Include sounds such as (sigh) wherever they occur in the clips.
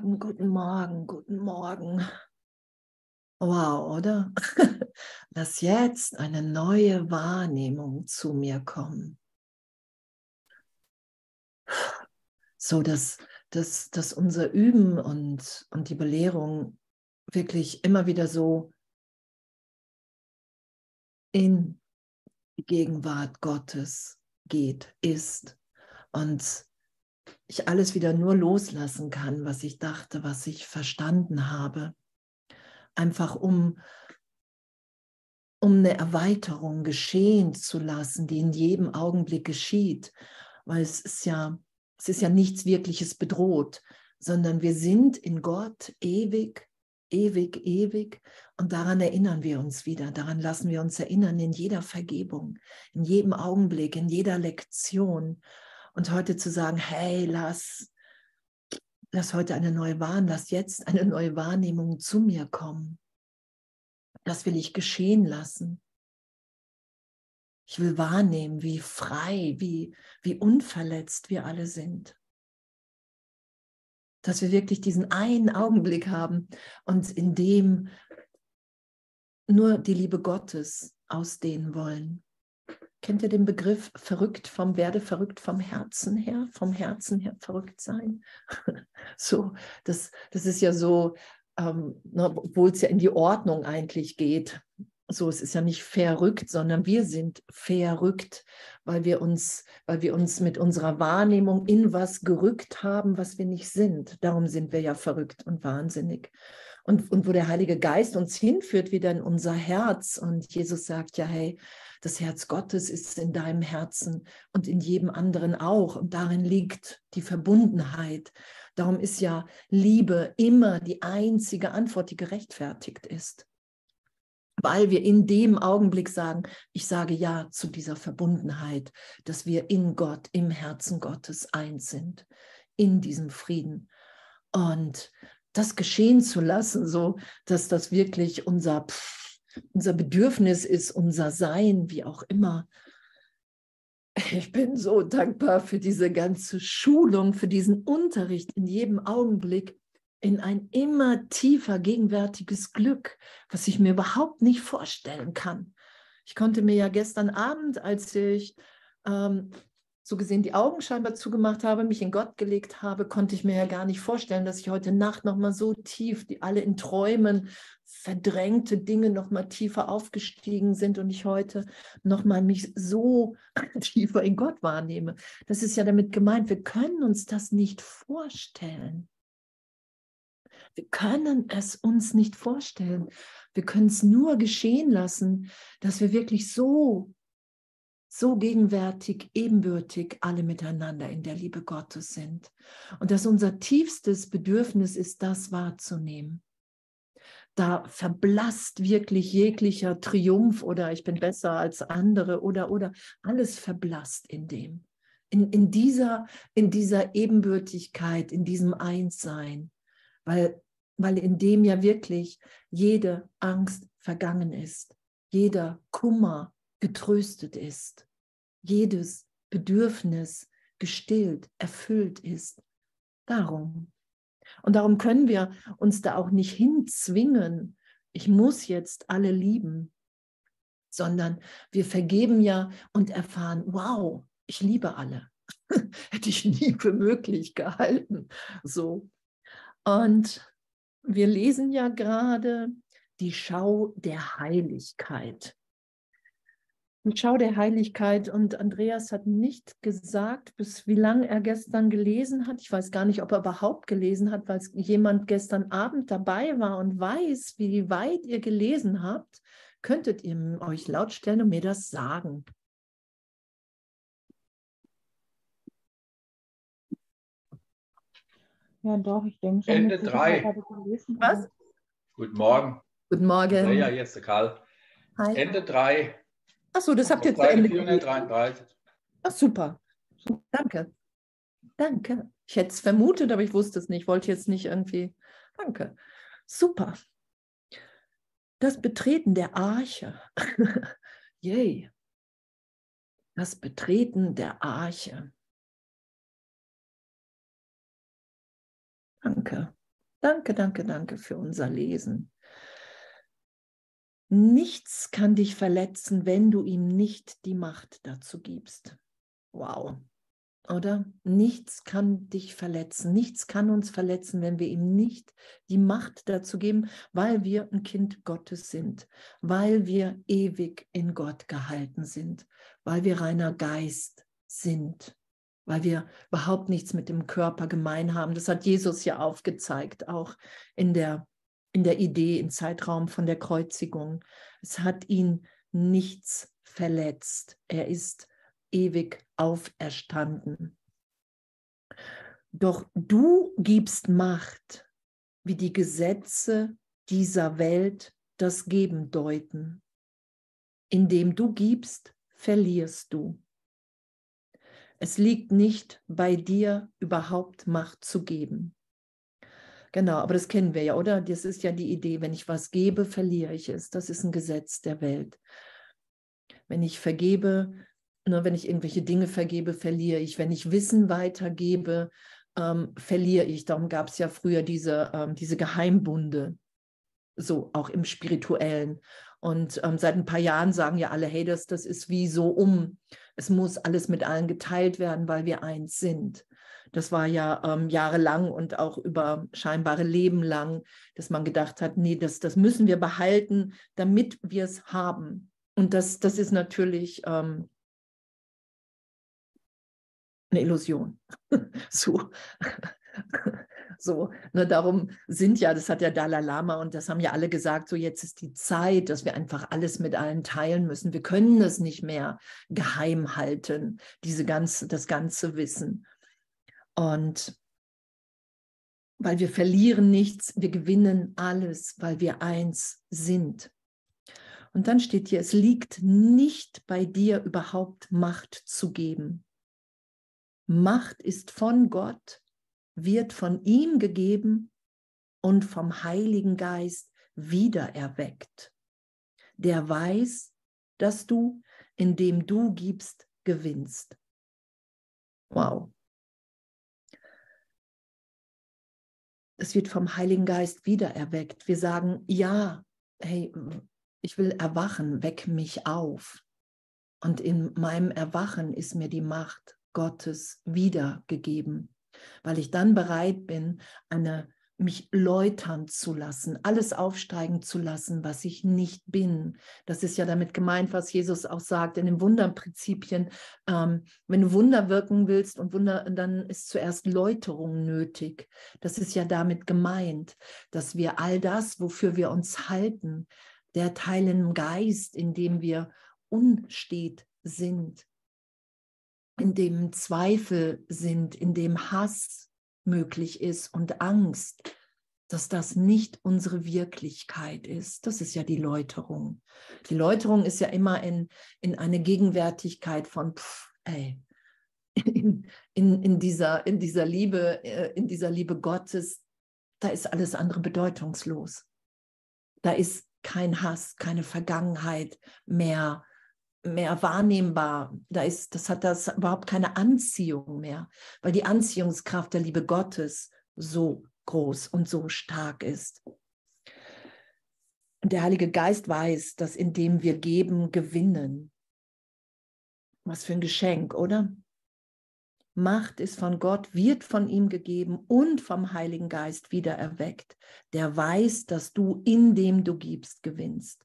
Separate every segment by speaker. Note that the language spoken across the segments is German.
Speaker 1: Guten Morgen, guten Morgen, guten Morgen. Wow, oder? (laughs) Lass jetzt eine neue Wahrnehmung zu mir kommen. So dass, dass, dass unser Üben und, und die Belehrung wirklich immer wieder so in die Gegenwart Gottes geht, ist und ich alles wieder nur loslassen kann, was ich dachte, was ich verstanden habe. Einfach um, um eine Erweiterung geschehen zu lassen, die in jedem Augenblick geschieht. Weil es ist ja, es ist ja nichts Wirkliches bedroht, sondern wir sind in Gott ewig, ewig, ewig. Und daran erinnern wir uns wieder, daran lassen wir uns erinnern in jeder Vergebung, in jedem Augenblick, in jeder Lektion. Und heute zu sagen, hey, lass, lass heute eine neue Wahrnehmung, lass jetzt eine neue Wahrnehmung zu mir kommen. Das will ich geschehen lassen. Ich will wahrnehmen, wie frei, wie, wie unverletzt wir alle sind. Dass wir wirklich diesen einen Augenblick haben und in dem nur die Liebe Gottes ausdehnen wollen. Kennt ihr den Begriff verrückt vom Werde verrückt vom Herzen her, vom Herzen her verrückt sein? (laughs) so, das, das ist ja so, ähm, ne, obwohl es ja in die Ordnung eigentlich geht. So, es ist ja nicht verrückt, sondern wir sind verrückt, weil wir uns, weil wir uns mit unserer Wahrnehmung in was gerückt haben, was wir nicht sind. Darum sind wir ja verrückt und wahnsinnig. Und, und wo der Heilige Geist uns hinführt, wieder in unser Herz. Und Jesus sagt ja, hey, das Herz Gottes ist in deinem Herzen und in jedem anderen auch. Und darin liegt die Verbundenheit. Darum ist ja Liebe immer die einzige Antwort, die gerechtfertigt ist. Weil wir in dem Augenblick sagen, ich sage ja zu dieser Verbundenheit, dass wir in Gott, im Herzen Gottes eins sind, in diesem Frieden. Und das geschehen zu lassen, so dass das wirklich unser Pff, unser Bedürfnis ist, unser Sein, wie auch immer. Ich bin so dankbar für diese ganze Schulung, für diesen Unterricht in jedem Augenblick in ein immer tiefer gegenwärtiges Glück, was ich mir überhaupt nicht vorstellen kann. Ich konnte mir ja gestern Abend, als ich ähm, so gesehen die Augen scheinbar zugemacht habe, mich in Gott gelegt habe, konnte ich mir ja gar nicht vorstellen, dass ich heute Nacht noch mal so tief, die alle in Träumen verdrängte Dinge noch mal tiefer aufgestiegen sind und ich heute noch mal mich so (laughs) tiefer in Gott wahrnehme. Das ist ja damit gemeint, wir können uns das nicht vorstellen. Wir können es uns nicht vorstellen. Wir können es nur geschehen lassen, dass wir wirklich so so gegenwärtig, ebenbürtig alle miteinander in der Liebe Gottes sind. Und dass unser tiefstes Bedürfnis ist, das wahrzunehmen. Da verblasst wirklich jeglicher Triumph oder ich bin besser als andere oder, oder alles verblasst in dem. In, in, dieser, in dieser Ebenbürtigkeit, in diesem Einssein, weil, weil in dem ja wirklich jede Angst vergangen ist, jeder Kummer getröstet ist, jedes Bedürfnis gestillt, erfüllt ist. Darum. Und darum können wir uns da auch nicht hinzwingen, ich muss jetzt alle lieben, sondern wir vergeben ja und erfahren, wow, ich liebe alle. (laughs) Hätte ich nie für möglich gehalten. So. Und wir lesen ja gerade die Schau der Heiligkeit. Und Schau der Heiligkeit. Und Andreas hat nicht gesagt, bis wie lange er gestern gelesen hat. Ich weiß gar nicht, ob er überhaupt gelesen hat, weil jemand gestern Abend dabei war und weiß, wie weit ihr gelesen habt. Könntet ihr euch lautstellen und mir das sagen?
Speaker 2: Ja, doch, ich denke schon.
Speaker 3: Ende drei.
Speaker 1: Was?
Speaker 3: Guten Morgen.
Speaker 1: Guten Morgen.
Speaker 3: Ja, jetzt der Karl.
Speaker 1: Hi.
Speaker 3: Ende drei.
Speaker 1: Achso, das habt ihr zu Ende
Speaker 3: 433.
Speaker 1: Ach, super. Danke. Danke. Ich hätte es vermutet, aber ich wusste es nicht. Wollte jetzt nicht irgendwie. Danke. Super. Das Betreten der Arche. (laughs) Yay. Das Betreten der Arche. Danke. Danke, danke, danke für unser Lesen. Nichts kann dich verletzen, wenn du ihm nicht die Macht dazu gibst. Wow. Oder? Nichts kann dich verletzen. Nichts kann uns verletzen, wenn wir ihm nicht die Macht dazu geben, weil wir ein Kind Gottes sind, weil wir ewig in Gott gehalten sind, weil wir reiner Geist sind, weil wir überhaupt nichts mit dem Körper gemein haben. Das hat Jesus ja aufgezeigt, auch in der, in der Idee, im Zeitraum von der Kreuzigung. Es hat ihn nichts verletzt. Er ist ewig auferstanden. Doch du gibst Macht, wie die Gesetze dieser Welt das Geben deuten. Indem du gibst, verlierst du. Es liegt nicht bei dir, überhaupt Macht zu geben. Genau, aber das kennen wir ja, oder? Das ist ja die Idee, wenn ich was gebe, verliere ich es. Das ist ein Gesetz der Welt. Wenn ich vergebe, Ne, wenn ich irgendwelche Dinge vergebe, verliere ich. Wenn ich Wissen weitergebe, ähm, verliere ich. Darum gab es ja früher diese, ähm, diese Geheimbunde, so auch im Spirituellen. Und ähm, seit ein paar Jahren sagen ja alle, hey, das, das ist wie so um. Es muss alles mit allen geteilt werden, weil wir eins sind. Das war ja ähm, jahrelang und auch über scheinbare Leben lang, dass man gedacht hat, nee, das, das müssen wir behalten, damit wir es haben. Und das, das ist natürlich ähm, eine Illusion. (laughs) so. (laughs) So, ne, darum sind ja, das hat der Dalai Lama und das haben ja alle gesagt, so jetzt ist die Zeit, dass wir einfach alles mit allen teilen müssen. Wir können es nicht mehr geheim halten, diese ganze, das ganze Wissen. Und weil wir verlieren nichts, wir gewinnen alles, weil wir eins sind. Und dann steht hier, es liegt nicht bei dir überhaupt Macht zu geben. Macht ist von Gott, wird von ihm gegeben und vom Heiligen Geist wiedererweckt. Der weiß, dass du, indem du gibst, gewinnst. Wow. Es wird vom Heiligen Geist wiedererweckt. Wir sagen, ja, hey, ich will erwachen, weck mich auf. Und in meinem Erwachen ist mir die Macht Gottes wiedergegeben, weil ich dann bereit bin, eine mich läutern zu lassen, alles aufsteigen zu lassen, was ich nicht bin. Das ist ja damit gemeint, was Jesus auch sagt in den Wunderprinzipien. Ähm, wenn du Wunder wirken willst und Wunder, dann ist zuerst Läuterung nötig. Das ist ja damit gemeint, dass wir all das, wofür wir uns halten, der Teil im Geist, in dem wir unstet sind, in dem Zweifel sind, in dem Hass möglich ist und Angst, dass das nicht unsere Wirklichkeit ist. Das ist ja die Läuterung. Die Läuterung ist ja immer in, in eine Gegenwärtigkeit von, pff, ey, in, in, in, dieser, in dieser Liebe, äh, in dieser Liebe Gottes, da ist alles andere bedeutungslos. Da ist kein Hass, keine Vergangenheit mehr, mehr wahrnehmbar. Da ist, das hat das überhaupt keine Anziehung mehr, weil die Anziehungskraft der Liebe Gottes so groß und so stark ist. Und der Heilige Geist weiß, dass indem wir geben, gewinnen. Was für ein Geschenk, oder? Macht ist von Gott, wird von ihm gegeben und vom Heiligen Geist wieder erweckt. Der weiß, dass du, indem du gibst, gewinnst.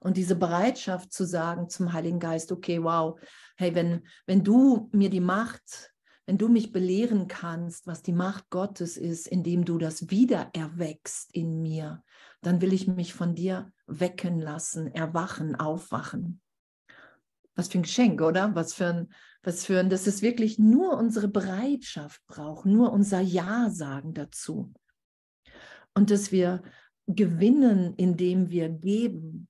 Speaker 1: Und diese Bereitschaft zu sagen zum Heiligen Geist, okay, wow, hey, wenn, wenn du mir die Macht, wenn du mich belehren kannst, was die Macht Gottes ist, indem du das wieder erwächst in mir, dann will ich mich von dir wecken lassen, erwachen, aufwachen. Was für ein Geschenk, oder? Was für ein, was für ein, dass es wirklich nur unsere Bereitschaft braucht, nur unser Ja sagen dazu. Und dass wir gewinnen, indem wir geben,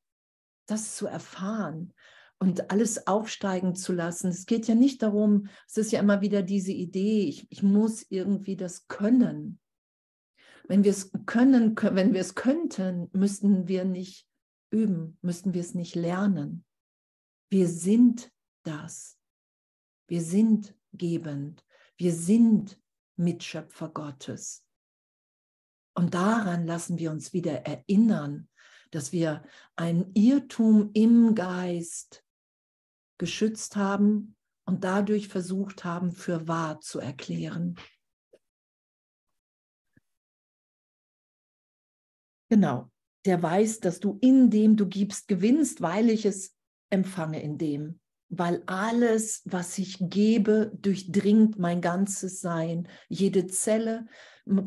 Speaker 1: das zu erfahren und alles aufsteigen zu lassen. Es geht ja nicht darum, es ist ja immer wieder diese Idee, ich, ich muss irgendwie das können. Wenn wir es können, wenn wir es könnten, müssten wir nicht üben, müssten wir es nicht lernen. Wir sind das. Wir sind gebend. Wir sind Mitschöpfer Gottes. Und daran lassen wir uns wieder erinnern, dass wir ein Irrtum im Geist geschützt haben und dadurch versucht haben, für wahr zu erklären. Genau, der weiß, dass du in dem du gibst, gewinnst, weil ich es empfange in dem. Weil alles, was ich gebe, durchdringt mein ganzes Sein. Jede Zelle,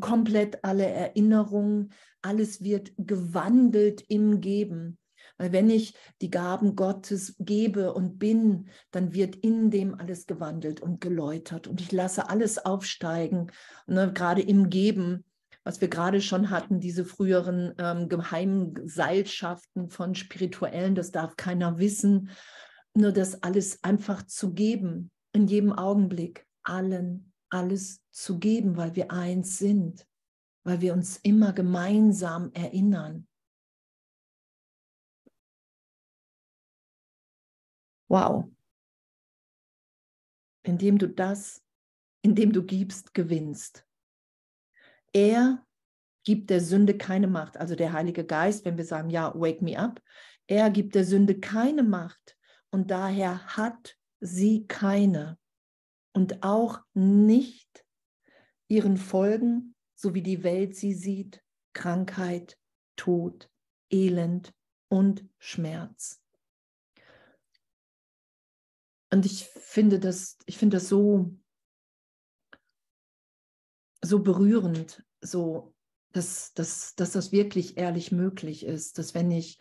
Speaker 1: komplett alle Erinnerungen, alles wird gewandelt im Geben. Weil wenn ich die Gaben Gottes gebe und bin, dann wird in dem alles gewandelt und geläutert. Und ich lasse alles aufsteigen, ne, gerade im Geben was wir gerade schon hatten, diese früheren ähm, geheimen Seilschaften von Spirituellen, das darf keiner wissen, nur das alles einfach zu geben, in jedem Augenblick, allen alles zu geben, weil wir eins sind, weil wir uns immer gemeinsam erinnern. Wow. Indem du das, indem du gibst, gewinnst. Er gibt der Sünde keine Macht. Also der Heilige Geist, wenn wir sagen, ja, wake me up, er gibt der Sünde keine Macht und daher hat sie keine und auch nicht ihren Folgen, so wie die Welt sie sieht, Krankheit, Tod, Elend und Schmerz. Und ich finde das, ich finde das so so berührend, so, dass, dass, dass das wirklich ehrlich möglich ist, dass wenn ich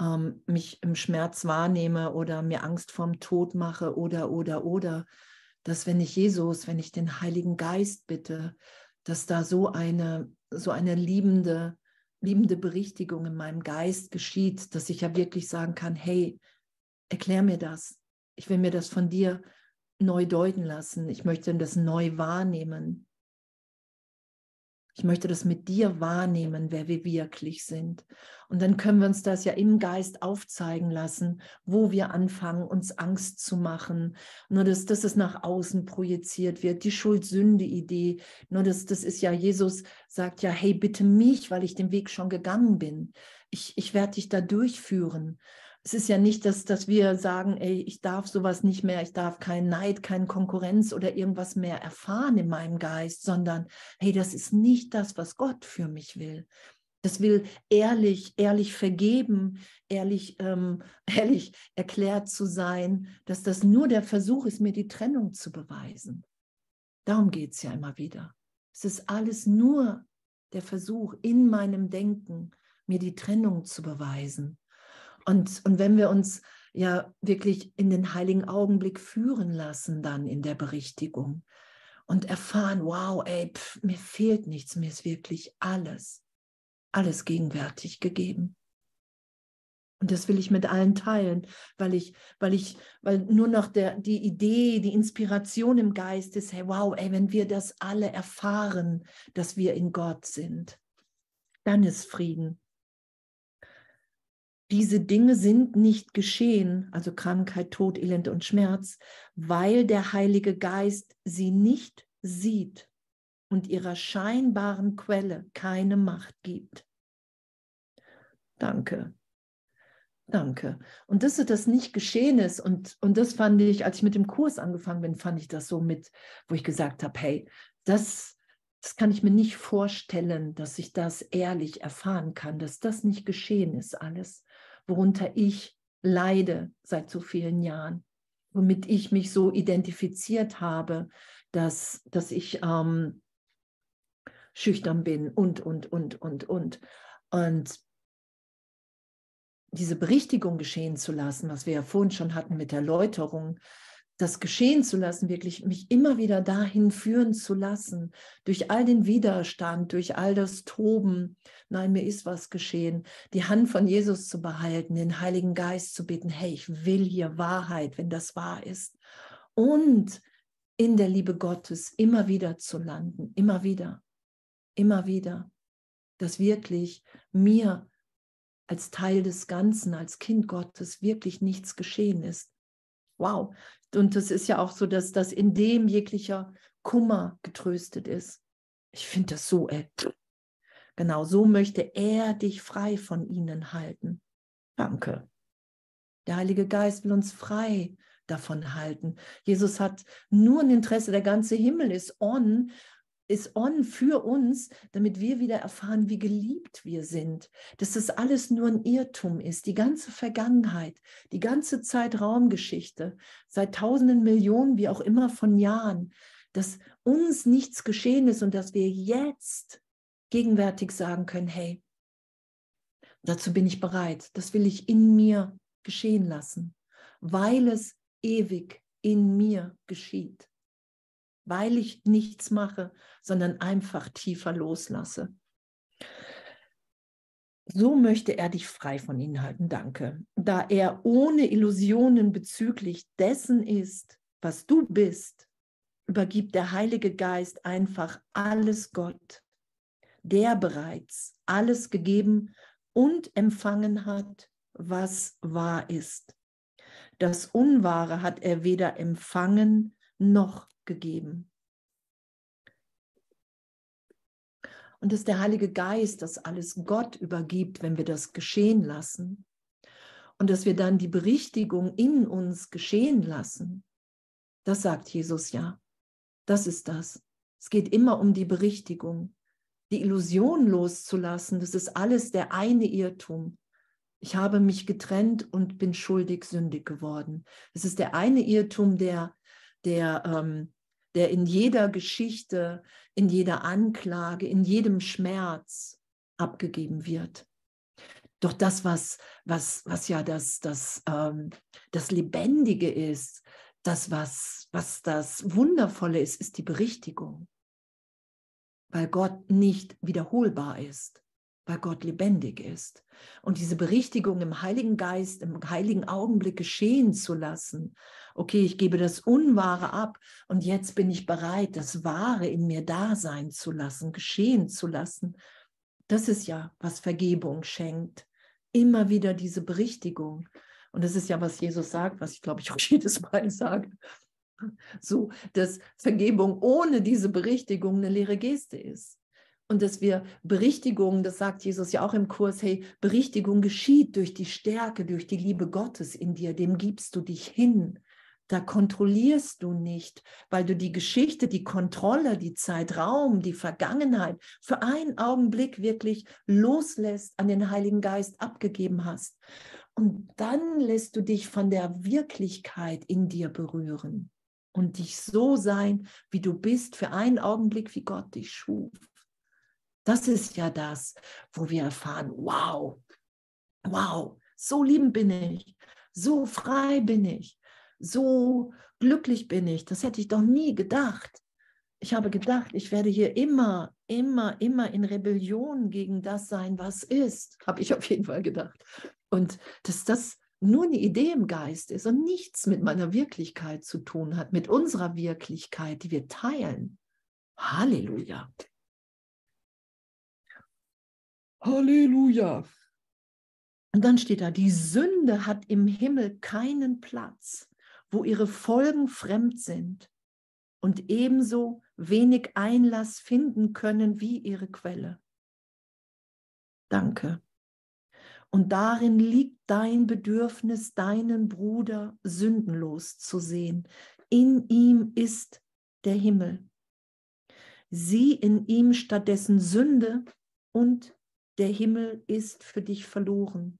Speaker 1: ähm, mich im Schmerz wahrnehme oder mir Angst vorm Tod mache oder, oder, oder, dass wenn ich Jesus, wenn ich den Heiligen Geist bitte, dass da so eine, so eine liebende, liebende Berichtigung in meinem Geist geschieht, dass ich ja wirklich sagen kann, hey, erklär mir das. Ich will mir das von dir neu deuten lassen. Ich möchte das neu wahrnehmen. Ich möchte das mit dir wahrnehmen, wer wir wirklich sind. Und dann können wir uns das ja im Geist aufzeigen lassen, wo wir anfangen, uns Angst zu machen. Nur dass, dass es nach außen projiziert wird, die Schuld-Sünde-Idee. Nur dass das ist ja, Jesus sagt ja, hey, bitte mich, weil ich den Weg schon gegangen bin. Ich, ich werde dich da durchführen es ist ja nicht, dass, dass wir sagen, ey, ich darf sowas nicht mehr, ich darf keinen Neid, keine Konkurrenz oder irgendwas mehr erfahren in meinem Geist, sondern hey, das ist nicht das, was Gott für mich will. Das will ehrlich, ehrlich vergeben, ehrlich, ähm, (laughs) ehrlich erklärt zu sein, dass das nur der Versuch ist, mir die Trennung zu beweisen. Darum geht es ja immer wieder. Es ist alles nur der Versuch in meinem Denken, mir die Trennung zu beweisen. Und, und wenn wir uns ja wirklich in den heiligen Augenblick führen lassen, dann in der Berichtigung und erfahren, wow, ey, pf, mir fehlt nichts, mir ist wirklich alles, alles gegenwärtig gegeben. Und das will ich mit allen teilen, weil ich, weil ich, weil nur noch der, die Idee, die Inspiration im Geist ist, hey, wow, ey, wenn wir das alle erfahren, dass wir in Gott sind, dann ist Frieden diese Dinge sind nicht geschehen, also Krankheit, Tod, Elend und Schmerz, weil der Heilige Geist sie nicht sieht und ihrer scheinbaren Quelle keine Macht gibt. Danke. Danke. Und dass das nicht geschehen ist, und, und das fand ich, als ich mit dem Kurs angefangen bin, fand ich das so mit, wo ich gesagt habe, hey, das, das kann ich mir nicht vorstellen, dass ich das ehrlich erfahren kann, dass das nicht geschehen ist alles worunter ich leide seit so vielen Jahren, womit ich mich so identifiziert habe, dass, dass ich ähm, schüchtern bin und, und, und, und, und. Und diese Berichtigung geschehen zu lassen, was wir ja vorhin schon hatten mit der Läuterung, das geschehen zu lassen, wirklich mich immer wieder dahin führen zu lassen, durch all den Widerstand, durch all das Toben. Nein, mir ist was geschehen. Die Hand von Jesus zu behalten, den Heiligen Geist zu bitten, hey, ich will hier Wahrheit, wenn das wahr ist. Und in der Liebe Gottes immer wieder zu landen, immer wieder, immer wieder, dass wirklich mir als Teil des Ganzen, als Kind Gottes wirklich nichts geschehen ist. Wow, und das ist ja auch so, dass das in dem jeglicher Kummer getröstet ist. Ich finde das so, ey. Genau so möchte er dich frei von ihnen halten. Danke. Der Heilige Geist will uns frei davon halten. Jesus hat nur ein Interesse, der ganze Himmel ist on, ist on für uns, damit wir wieder erfahren, wie geliebt wir sind. Dass das alles nur ein Irrtum ist. Die ganze Vergangenheit, die ganze Zeitraumgeschichte, seit tausenden Millionen, wie auch immer von Jahren, dass uns nichts geschehen ist und dass wir jetzt gegenwärtig sagen können, hey, dazu bin ich bereit, das will ich in mir geschehen lassen, weil es ewig in mir geschieht, weil ich nichts mache, sondern einfach tiefer loslasse. So möchte er dich frei von ihnen halten, danke. Da er ohne Illusionen bezüglich dessen ist, was du bist, übergibt der Heilige Geist einfach alles Gott, der bereits alles gegeben und empfangen hat, was wahr ist. Das Unwahre hat er weder empfangen noch gegeben. Und dass der Heilige Geist das alles Gott übergibt, wenn wir das geschehen lassen. Und dass wir dann die Berichtigung in uns geschehen lassen. Das sagt Jesus ja. Das ist das. Es geht immer um die Berichtigung. Die Illusion loszulassen, das ist alles der eine Irrtum. Ich habe mich getrennt und bin schuldig, sündig geworden. Es ist der eine Irrtum, der, der, ähm, der in jeder Geschichte, in jeder Anklage, in jedem Schmerz abgegeben wird. Doch das, was, was, was ja das, das, ähm, das Lebendige ist, das, was, was das Wundervolle ist, ist die Berichtigung. Weil Gott nicht wiederholbar ist weil Gott lebendig ist. Und diese Berichtigung im Heiligen Geist, im heiligen Augenblick geschehen zu lassen. Okay, ich gebe das Unwahre ab und jetzt bin ich bereit, das Wahre in mir da sein zu lassen, geschehen zu lassen. Das ist ja, was Vergebung schenkt. Immer wieder diese Berichtigung. Und das ist ja, was Jesus sagt, was ich glaube ich (laughs) auch jedes Mal sage. So, dass Vergebung ohne diese Berichtigung eine leere Geste ist und dass wir Berichtigung, das sagt Jesus ja auch im Kurs, hey, Berichtigung geschieht durch die Stärke, durch die Liebe Gottes in dir, dem gibst du dich hin. Da kontrollierst du nicht, weil du die Geschichte, die Kontrolle, die Zeitraum, die Vergangenheit für einen Augenblick wirklich loslässt, an den Heiligen Geist abgegeben hast. Und dann lässt du dich von der Wirklichkeit in dir berühren und dich so sein, wie du bist, für einen Augenblick, wie Gott dich schuf. Das ist ja das, wo wir erfahren, wow, wow, so liebend bin ich, so frei bin ich, so glücklich bin ich. Das hätte ich doch nie gedacht. Ich habe gedacht, ich werde hier immer, immer, immer in Rebellion gegen das sein, was ist. Habe ich auf jeden Fall gedacht. Und dass das nur eine Idee im Geist ist und nichts mit meiner Wirklichkeit zu tun hat, mit unserer Wirklichkeit, die wir teilen. Halleluja. Halleluja. Und dann steht da, die Sünde hat im Himmel keinen Platz, wo ihre Folgen fremd sind und ebenso wenig Einlass finden können wie ihre Quelle. Danke. Und darin liegt dein Bedürfnis, deinen Bruder sündenlos zu sehen. In ihm ist der Himmel. Sieh in ihm stattdessen Sünde und der Himmel ist für dich verloren.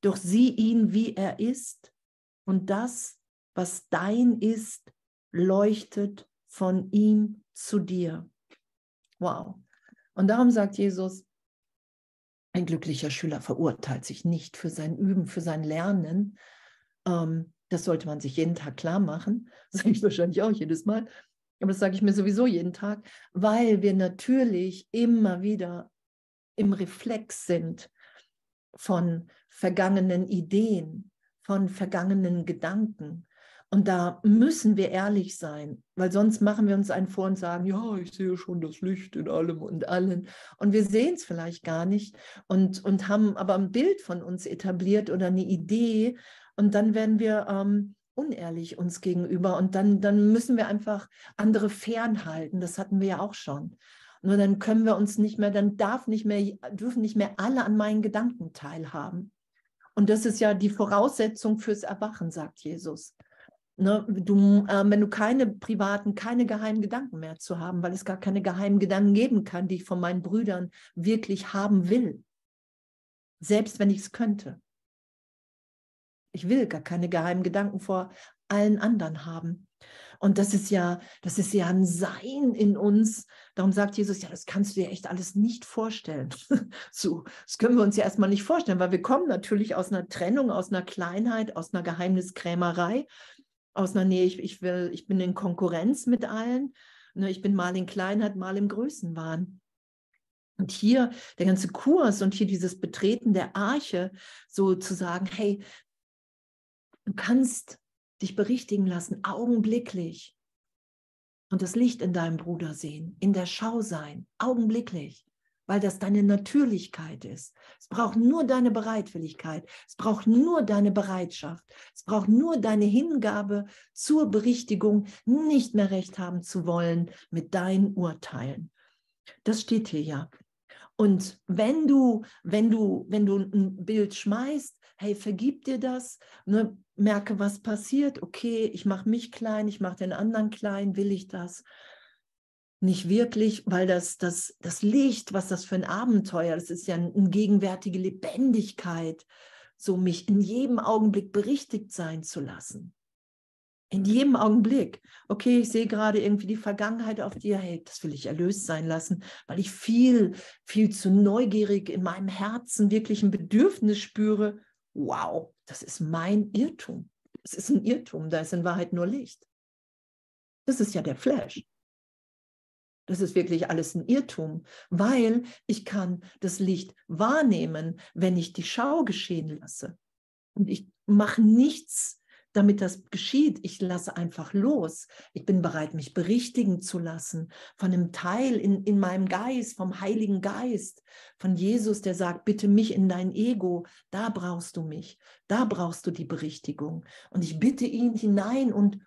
Speaker 1: Doch sieh ihn, wie er ist, und das, was dein ist, leuchtet von ihm zu dir. Wow. Und darum sagt Jesus, ein glücklicher Schüler verurteilt sich nicht für sein Üben, für sein Lernen. Ähm, das sollte man sich jeden Tag klar machen. (laughs) Das sage ich wahrscheinlich auch jedes Mal. Aber das sage ich mir sowieso jeden Tag, weil wir natürlich immer wieder im Reflex sind von vergangenen Ideen, von vergangenen Gedanken. Und da müssen wir ehrlich sein, weil sonst machen wir uns einen vor und sagen, ja, ich sehe schon das Licht in allem und allen. Und wir sehen es vielleicht gar nicht und, und haben aber ein Bild von uns etabliert oder eine Idee. Und dann werden wir ähm, unehrlich uns gegenüber und dann, dann müssen wir einfach andere fernhalten. Das hatten wir ja auch schon. Nur dann können wir uns nicht mehr, dann darf nicht mehr, dürfen nicht mehr alle an meinen Gedanken teilhaben. Und das ist ja die Voraussetzung fürs Erwachen, sagt Jesus. Ne, du, äh, wenn du keine privaten, keine geheimen Gedanken mehr zu haben, weil es gar keine geheimen Gedanken geben kann, die ich von meinen Brüdern wirklich haben will. Selbst wenn ich es könnte. Ich will gar keine geheimen Gedanken vor allen anderen haben. Und das ist ja, das ist ja ein Sein in uns. Darum sagt Jesus, ja, das kannst du dir echt alles nicht vorstellen. (laughs) so, das können wir uns ja erstmal nicht vorstellen, weil wir kommen natürlich aus einer Trennung, aus einer Kleinheit, aus einer Geheimniskrämerei, aus einer Nähe, ich, ich will, ich bin in Konkurrenz mit allen. Ne, ich bin mal in Kleinheit, mal im Größenwahn. Und hier der ganze Kurs und hier dieses Betreten der Arche, so zu sagen, hey, du kannst dich berichtigen lassen, augenblicklich. Und das Licht in deinem Bruder sehen, in der Schau sein, augenblicklich, weil das deine Natürlichkeit ist. Es braucht nur deine Bereitwilligkeit, es braucht nur deine Bereitschaft, es braucht nur deine Hingabe zur Berichtigung, nicht mehr recht haben zu wollen mit deinen Urteilen. Das steht hier ja. Und wenn du, wenn du, wenn du ein Bild schmeißt, hey, vergib dir das, ne, merke, was passiert, okay, ich mache mich klein, ich mache den anderen klein, will ich das? Nicht wirklich, weil das, das, das Licht, was das für ein Abenteuer, das ist ja eine gegenwärtige Lebendigkeit, so mich in jedem Augenblick berichtigt sein zu lassen. In jedem Augenblick. Okay, ich sehe gerade irgendwie die Vergangenheit auf dir. Hey, das will ich erlöst sein lassen, weil ich viel, viel zu neugierig in meinem Herzen wirklich ein Bedürfnis spüre. Wow, das ist mein Irrtum. Es ist ein Irrtum, da ist in Wahrheit nur Licht. Das ist ja der Flash. Das ist wirklich alles ein Irrtum, weil ich kann das Licht wahrnehmen, wenn ich die Schau geschehen lasse. Und ich mache nichts damit das geschieht. Ich lasse einfach los. Ich bin bereit, mich berichtigen zu lassen von einem Teil in, in meinem Geist, vom Heiligen Geist, von Jesus, der sagt, bitte mich in dein Ego, da brauchst du mich, da brauchst du die Berichtigung. Und ich bitte ihn hinein und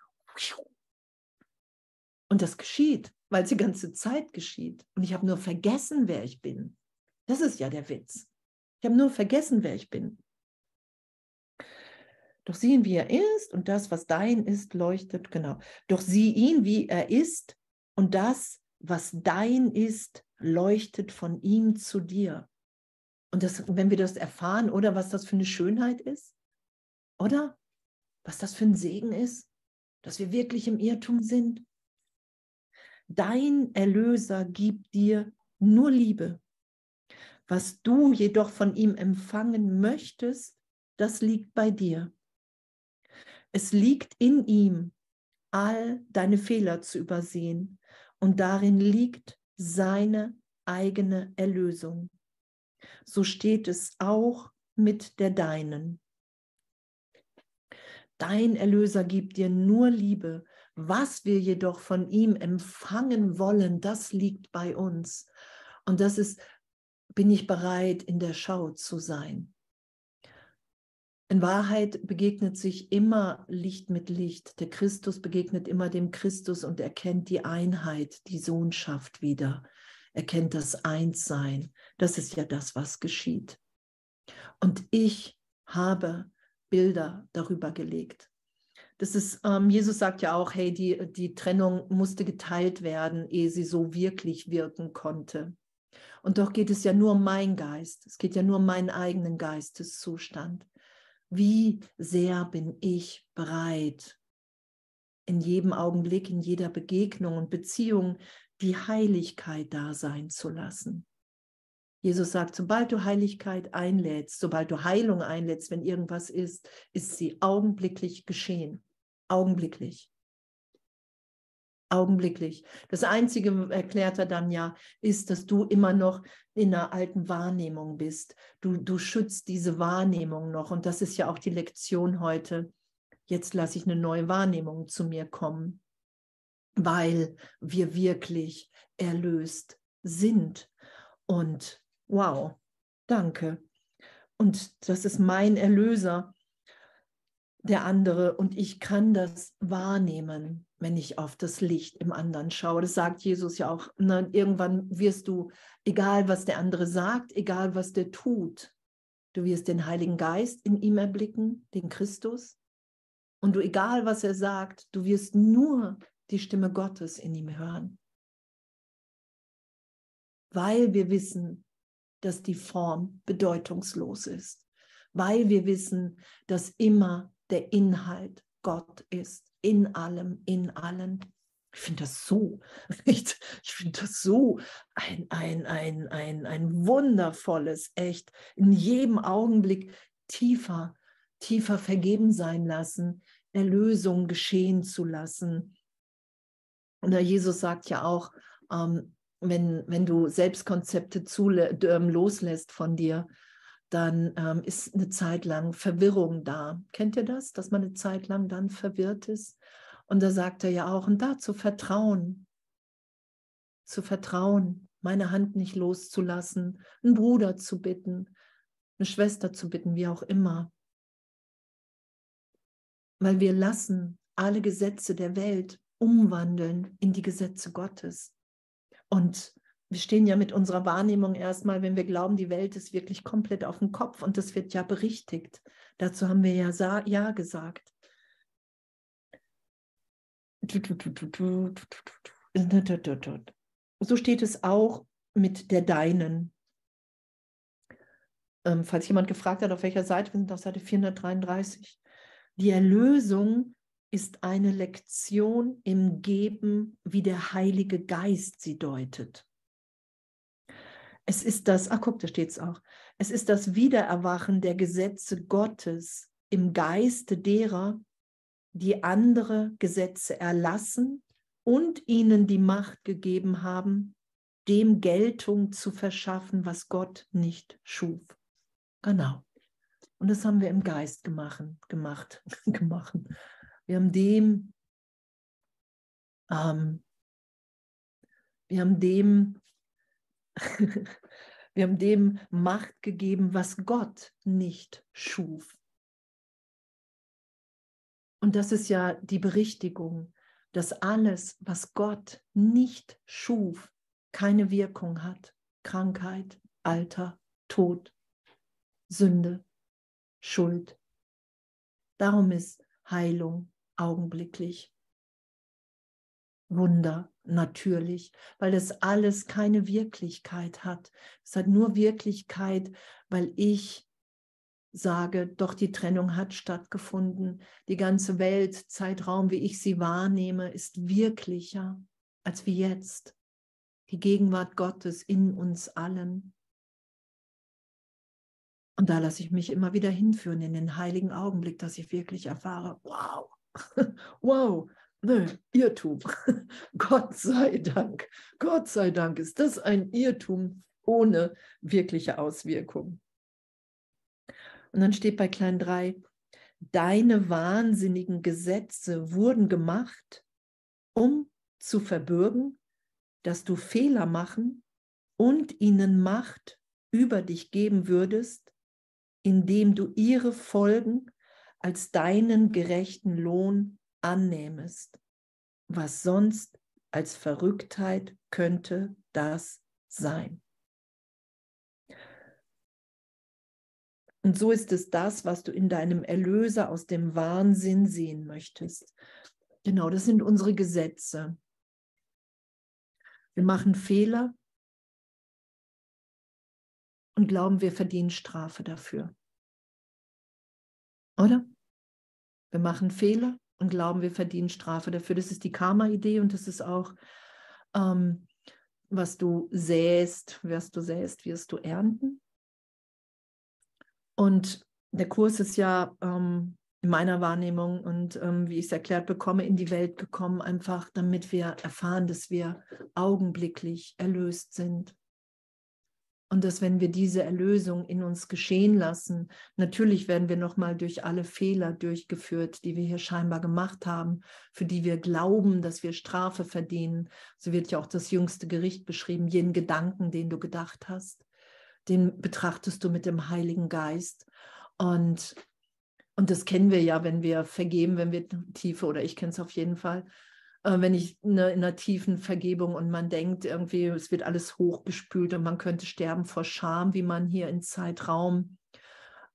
Speaker 1: und das geschieht, weil es die ganze Zeit geschieht. Und ich habe nur vergessen, wer ich bin. Das ist ja der Witz. Ich habe nur vergessen, wer ich bin. Doch sieh ihn, wie er ist, und das, was dein ist, leuchtet, genau. Doch sieh ihn, wie er ist, und das, was dein ist, leuchtet von ihm zu dir. Und das, wenn wir das erfahren, oder was das für eine Schönheit ist, oder was das für ein Segen ist, dass wir wirklich im Irrtum sind. Dein Erlöser gibt dir nur Liebe. Was du jedoch von ihm empfangen möchtest, das liegt bei dir. Es liegt in ihm, all deine Fehler zu übersehen und darin liegt seine eigene Erlösung. So steht es auch mit der deinen. Dein Erlöser gibt dir nur Liebe. Was wir jedoch von ihm empfangen wollen, das liegt bei uns. Und das ist, bin ich bereit, in der Schau zu sein. In Wahrheit begegnet sich immer Licht mit Licht. Der Christus begegnet immer dem Christus und erkennt die Einheit, die Sohnschaft wieder. Erkennt das Einssein. Das ist ja das, was geschieht. Und ich habe Bilder darüber gelegt. Das ist, ähm, Jesus sagt ja auch, hey, die, die Trennung musste geteilt werden, ehe sie so wirklich wirken konnte. Und doch geht es ja nur um meinen Geist. Es geht ja nur um meinen eigenen Geisteszustand. Wie sehr bin ich bereit, in jedem Augenblick, in jeder Begegnung und Beziehung die Heiligkeit da sein zu lassen? Jesus sagt, sobald du Heiligkeit einlädst, sobald du Heilung einlädst, wenn irgendwas ist, ist sie augenblicklich geschehen. Augenblicklich augenblicklich. Das Einzige, erklärt er dann ja, ist, dass du immer noch in einer alten Wahrnehmung bist. Du, du schützt diese Wahrnehmung noch. Und das ist ja auch die Lektion heute. Jetzt lasse ich eine neue Wahrnehmung zu mir kommen, weil wir wirklich erlöst sind. Und wow, danke. Und das ist mein Erlöser. der andere und ich kann das wahrnehmen, wenn ich auf das Licht im anderen schaue. Das sagt Jesus ja auch. Ne? Irgendwann wirst du, egal was der andere sagt, egal was der tut, du wirst den Heiligen Geist in ihm erblicken, den Christus. Und du, egal was er sagt, du wirst nur die Stimme Gottes in ihm hören. Weil wir wissen, dass die Form bedeutungslos ist. Weil wir wissen, dass immer der Inhalt Gott ist. In allem, in allen. Ich finde das so, (laughs) ich, ich finde das so ein, ein, ein, ein, ein wundervolles, echt, in jedem Augenblick tiefer, tiefer vergeben sein lassen, Erlösung geschehen zu lassen. Und Jesus sagt ja auch, ähm, wenn, wenn du Selbstkonzepte zu, ähm, loslässt von dir, dann ähm, ist eine Zeit lang Verwirrung da. Kennt ihr das, dass man eine Zeit lang dann verwirrt ist? Und da sagt er ja auch, und da zu vertrauen, zu vertrauen, meine Hand nicht loszulassen, einen Bruder zu bitten, eine Schwester zu bitten, wie auch immer. Weil wir lassen alle Gesetze der Welt umwandeln in die Gesetze Gottes. Und wir stehen ja mit unserer Wahrnehmung erstmal, wenn wir glauben, die Welt ist wirklich komplett auf dem Kopf und das wird ja berichtigt. Dazu haben wir ja Ja gesagt. So steht es auch mit der Deinen. Ähm, falls jemand gefragt hat, auf welcher Seite, wir sind auf Seite 433. Die Erlösung ist eine Lektion im Geben, wie der Heilige Geist sie deutet. Es ist das, ach guck, da steht es auch. Es ist das Wiedererwachen der Gesetze Gottes im Geiste derer, die andere Gesetze erlassen und ihnen die Macht gegeben haben, dem Geltung zu verschaffen, was Gott nicht schuf. Genau. Und das haben wir im Geist gemacht, gemacht, (laughs) gemacht. Wir haben dem, ähm, wir haben dem (laughs) Wir haben dem Macht gegeben, was Gott nicht schuf. Und das ist ja die Berichtigung, dass alles, was Gott nicht schuf, keine Wirkung hat. Krankheit, Alter, Tod, Sünde, Schuld. Darum ist Heilung augenblicklich. Wunder natürlich, weil das alles keine Wirklichkeit hat. Es hat nur Wirklichkeit, weil ich sage, doch die Trennung hat stattgefunden. Die ganze Welt, Zeitraum, wie ich sie wahrnehme, ist wirklicher als wie jetzt. Die Gegenwart Gottes in uns allen. Und da lasse ich mich immer wieder hinführen in den heiligen Augenblick, dass ich wirklich erfahre, wow, (laughs) wow, Nö, Irrtum. (laughs) Gott sei Dank. Gott sei Dank ist das ein Irrtum ohne wirkliche Auswirkung. Und dann steht bei Klein 3, deine wahnsinnigen Gesetze wurden gemacht, um zu verbürgen, dass du Fehler machen und ihnen Macht über dich geben würdest, indem du ihre Folgen als deinen gerechten Lohn annähmest. Was sonst als Verrücktheit könnte das sein? Und so ist es das, was du in deinem Erlöser aus dem Wahnsinn sehen möchtest. Genau, das sind unsere Gesetze. Wir machen Fehler und glauben, wir verdienen Strafe dafür. Oder? Wir machen Fehler und glauben, wir verdienen Strafe dafür. Das ist die Karma-Idee und das ist auch, ähm, was du säst, wirst du säst, wirst du ernten. Und der Kurs ist ja ähm, in meiner Wahrnehmung und ähm, wie ich es erklärt bekomme, in die Welt gekommen, einfach damit wir erfahren, dass wir augenblicklich erlöst sind. Und dass wenn wir diese Erlösung in uns geschehen lassen, natürlich werden wir nochmal durch alle Fehler durchgeführt, die wir hier scheinbar gemacht haben, für die wir glauben, dass wir Strafe verdienen. So wird ja auch das jüngste Gericht beschrieben, jeden Gedanken, den du gedacht hast, den betrachtest du mit dem Heiligen Geist. Und Und das kennen wir ja, wenn wir vergeben, wenn wir tiefe, oder ich kenne es auf jeden Fall, äh, wenn ich ne, in einer tiefen Vergebung und man denkt irgendwie, es wird alles hochgespült und man könnte sterben vor Scham, wie man hier in Zeitraum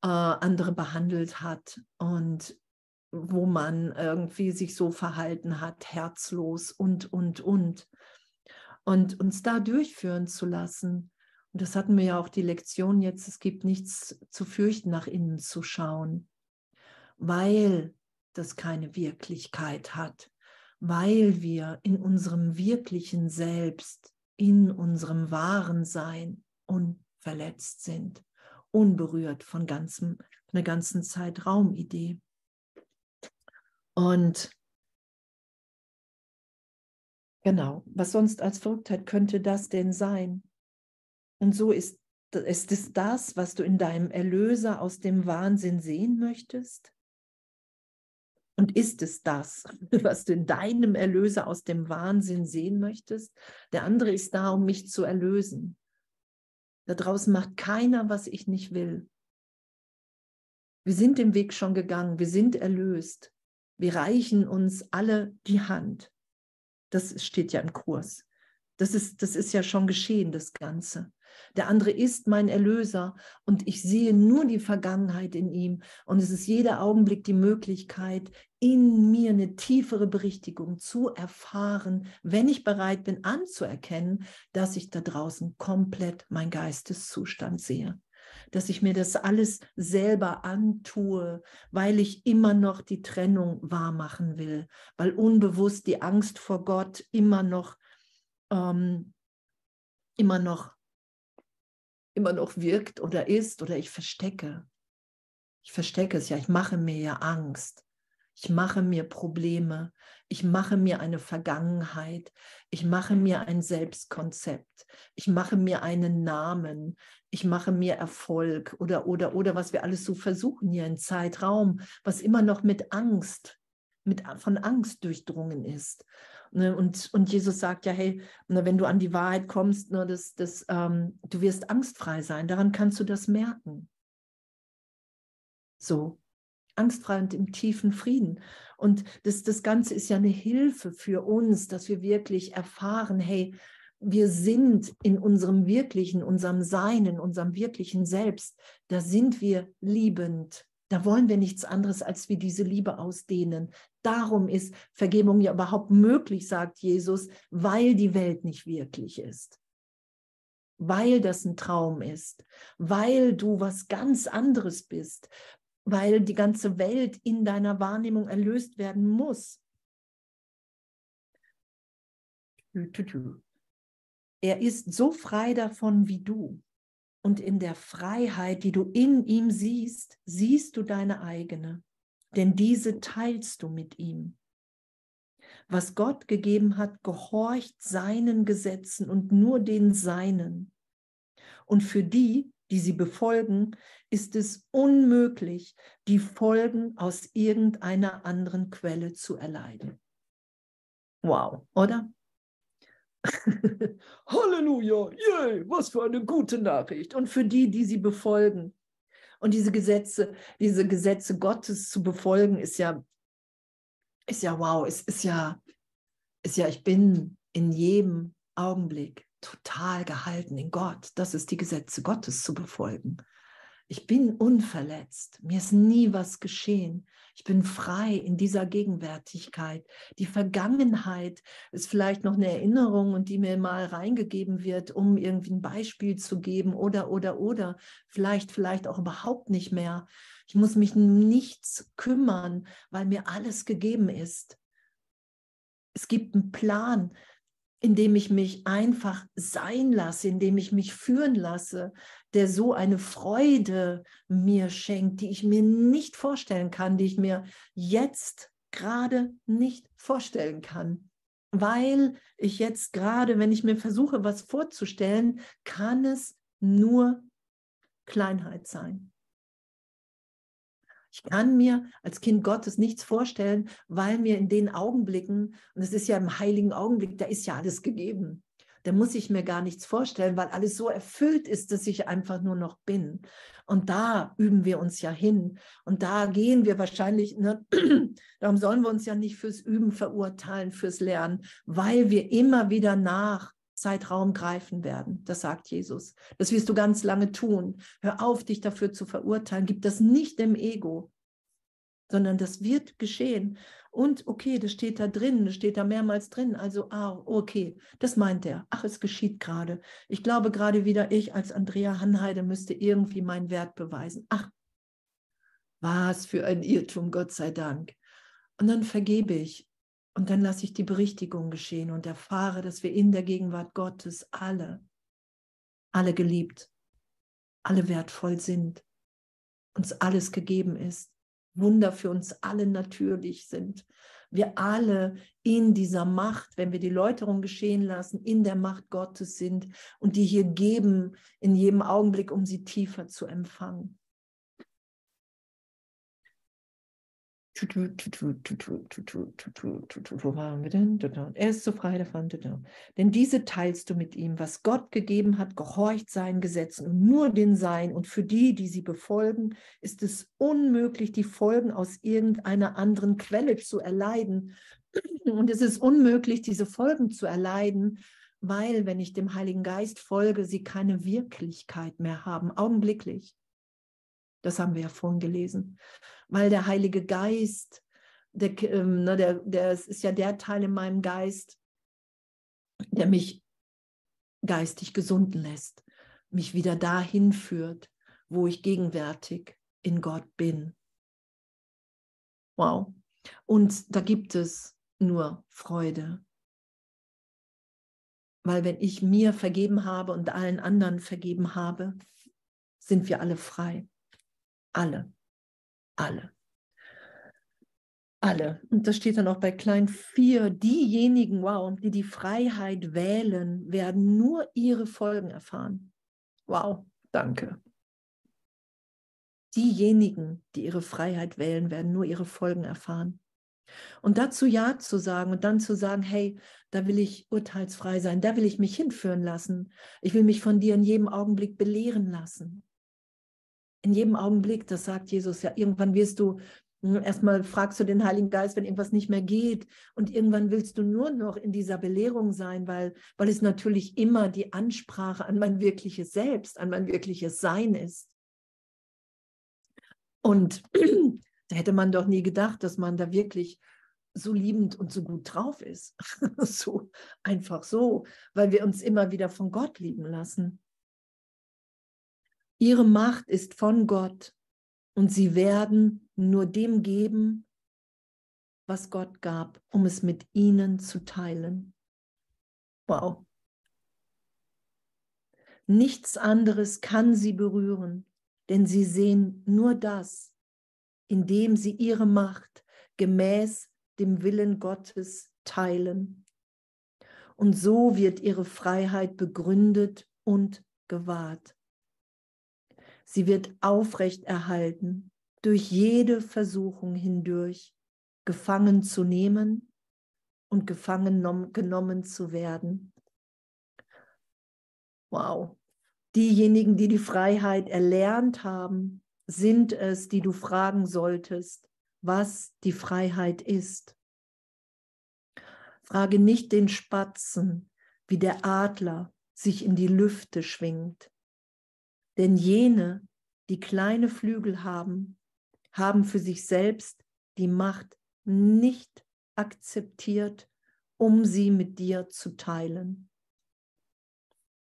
Speaker 1: äh, andere behandelt hat und wo man irgendwie sich so verhalten hat, herzlos und, und, und. Und uns da durchführen zu lassen. Und das hatten wir ja auch die Lektion jetzt, es gibt nichts zu fürchten, nach innen zu schauen, weil das keine Wirklichkeit hat weil wir in unserem wirklichen Selbst, in unserem wahren Sein unverletzt sind, unberührt von ganzem, einer ganzen Zeitraumidee. Und genau, was sonst als Verrücktheit könnte das denn sein? Und so ist, ist es das, was du in deinem Erlöser aus dem Wahnsinn sehen möchtest? Und ist es das, (laughs) was du in deinem Erlöser aus dem Wahnsinn sehen möchtest? Der andere ist da, um mich zu erlösen. Da draußen macht keiner, was ich nicht will. Wir sind den Weg schon gegangen, wir sind erlöst. Wir reichen uns alle die Hand. Das steht ja im Kurs. Das ist, das ist ja schon geschehen, das Ganze. Der andere ist mein Erlöser und ich sehe nur die Vergangenheit in ihm. Und es ist jeder Augenblick die Möglichkeit, in mir eine tiefere Berichtigung zu erfahren, wenn ich bereit bin anzuerkennen, dass ich da draußen komplett mein Geisteszustand sehe. Dass ich mir das alles selber antue, weil ich immer noch die Trennung wahrmachen will, weil unbewusst die Angst vor Gott immer noch, ähm, immer noch immer noch wirkt oder ist oder ich verstecke. Ich verstecke es ja, ich mache mir ja Angst. Ich mache mir Probleme. Ich mache mir eine Vergangenheit. Ich mache mir ein Selbstkonzept. Ich mache mir einen Namen. Ich mache mir Erfolg oder, oder, oder was wir alles so versuchen hier im Zeitraum, was immer noch mit Angst, mit, von Angst durchdrungen ist. Ne, und, und Jesus sagt ja, hey, ne, wenn du an die Wahrheit kommst, ne, das, das, ähm, du wirst angstfrei sein, daran kannst du das merken. So, angstfrei und im tiefen Frieden. Und das, das Ganze ist ja eine Hilfe für uns, dass wir wirklich erfahren, hey, wir sind in unserem wirklichen, unserem Sein, in unserem wirklichen Selbst, da sind wir liebend. Da wollen wir nichts anderes, als wir diese Liebe ausdehnen. Darum ist Vergebung ja überhaupt möglich, sagt Jesus, weil die Welt nicht wirklich ist. Weil das ein Traum ist, weil du was ganz anderes bist, weil die ganze Welt in deiner Wahrnehmung erlöst werden muss. Er ist so frei davon wie du. Und in der Freiheit, die du in ihm siehst, siehst du deine eigene, denn diese teilst du mit ihm. Was Gott gegeben hat, gehorcht seinen Gesetzen und nur den seinen. Und für die, die sie befolgen, ist es unmöglich, die Folgen aus irgendeiner anderen Quelle zu erleiden. Wow, oder? (laughs) Halleluja, yay, was für eine gute Nachricht. Und für die, die sie befolgen. Und diese Gesetze, diese Gesetze Gottes zu befolgen, ist ja, ist ja wow, es ist ja, ist ja, ich bin in jedem Augenblick total gehalten in Gott. Das ist die Gesetze Gottes zu befolgen. Ich bin unverletzt. Mir ist nie was geschehen. Ich bin frei in dieser Gegenwärtigkeit. Die Vergangenheit ist vielleicht noch eine Erinnerung und die mir mal reingegeben wird, um irgendwie ein Beispiel zu geben oder, oder, oder. Vielleicht, vielleicht auch überhaupt nicht mehr. Ich muss mich um nichts kümmern, weil mir alles gegeben ist. Es gibt einen Plan indem ich mich einfach sein lasse, indem ich mich führen lasse, der so eine Freude mir schenkt, die ich mir nicht vorstellen kann, die ich mir jetzt gerade nicht vorstellen kann. Weil ich jetzt gerade, wenn ich mir versuche, was vorzustellen, kann es nur Kleinheit sein. Ich kann mir als Kind Gottes nichts vorstellen, weil mir in den Augenblicken, und es ist ja im heiligen Augenblick, da ist ja alles gegeben. da muss ich mir gar nichts vorstellen, weil alles so erfüllt ist, dass ich einfach nur noch bin. Und da üben wir uns ja hin. Und da gehen wir wahrscheinlich, ne, (clears throat) darum sollen wir uns ja nicht fürs Üben verurteilen, fürs Lernen, weil wir immer wieder nach Zeitraum greifen werden. Das sagt Jesus. Das wirst du ganz lange tun. Hör auf, dich dafür zu verurteilen. Gib das nicht dem Ego, sondern das wird geschehen. Und okay, das steht da drin, das steht da mehrmals drin. Also, ah, okay, das meint er. Ach, es geschieht gerade. Ich glaube gerade wieder, ich als Andrea Hanheide müsste irgendwie meinen Wert beweisen. Ach, was für ein Irrtum, Gott sei Dank. Und dann vergebe ich und dann lasse ich die Berichtigung geschehen und erfahre, dass wir in der Gegenwart Gottes alle, alle geliebt, alle wertvoll sind, uns alles gegeben ist Wunder für uns alle natürlich sind. Wir alle in dieser Macht, wenn wir die Läuterung geschehen lassen, in der Macht Gottes sind und die hier geben in jedem Augenblick, um sie tiefer zu empfangen. Er ist so frei davon. Denn diese teilst du mit ihm, was Gott gegeben hat, gehorcht seinen Gesetzen und nur den Sein. Und für die, die sie befolgen, ist es unmöglich, die Folgen aus irgendeiner anderen Quelle zu erleiden. Und es ist unmöglich, diese Folgen zu erleiden, weil, wenn ich dem Heiligen Geist folge, sie keine Wirklichkeit mehr haben, augenblicklich. Das haben wir ja vorhin gelesen. Weil der Heilige Geist, der, ähm, ne, der, der ist ja der Teil in meinem Geist, der mich geistig gesunden lässt, mich wieder dahin führt, wo ich gegenwärtig in Gott bin. Wow. Und da gibt es nur Freude. Weil wenn ich mir vergeben habe und allen anderen vergeben habe, sind wir alle frei. Alle. Alle. Alle. Und das steht dann auch bei Klein 4. Diejenigen, wow, die die Freiheit wählen, werden nur ihre Folgen erfahren. Wow, danke. Diejenigen, die ihre Freiheit wählen, werden nur ihre Folgen erfahren. Und dazu Ja zu sagen und dann zu sagen, hey, da will ich urteilsfrei sein, da will ich mich hinführen lassen. Ich will mich von dir in jedem Augenblick belehren lassen in jedem Augenblick, das sagt Jesus ja, irgendwann wirst du, hm, erstmal fragst du den Heiligen Geist, wenn irgendwas nicht mehr geht und irgendwann willst du nur noch in dieser Belehrung sein, weil, weil es natürlich immer die Ansprache an mein wirkliches Selbst, an mein wirkliches Sein ist. Und da hätte man doch nie gedacht, dass man da wirklich so liebend und so gut drauf ist. (laughs) so einfach so, weil wir uns immer wieder von Gott lieben lassen. Ihre Macht ist von Gott und sie werden nur dem geben, was Gott gab, um es mit ihnen zu teilen. Wow. Nichts anderes kann sie berühren, denn sie sehen nur das, indem sie ihre Macht gemäß dem Willen Gottes teilen. Und so wird ihre Freiheit begründet und gewahrt. Sie wird aufrechterhalten durch jede Versuchung hindurch, gefangen zu nehmen und gefangen genommen zu werden. Wow. Diejenigen, die die Freiheit erlernt haben, sind es, die du fragen solltest, was die Freiheit ist. Frage nicht den Spatzen, wie der Adler sich in die Lüfte schwingt. Denn jene, die kleine Flügel haben, haben für sich selbst die Macht nicht akzeptiert, um sie mit dir zu teilen.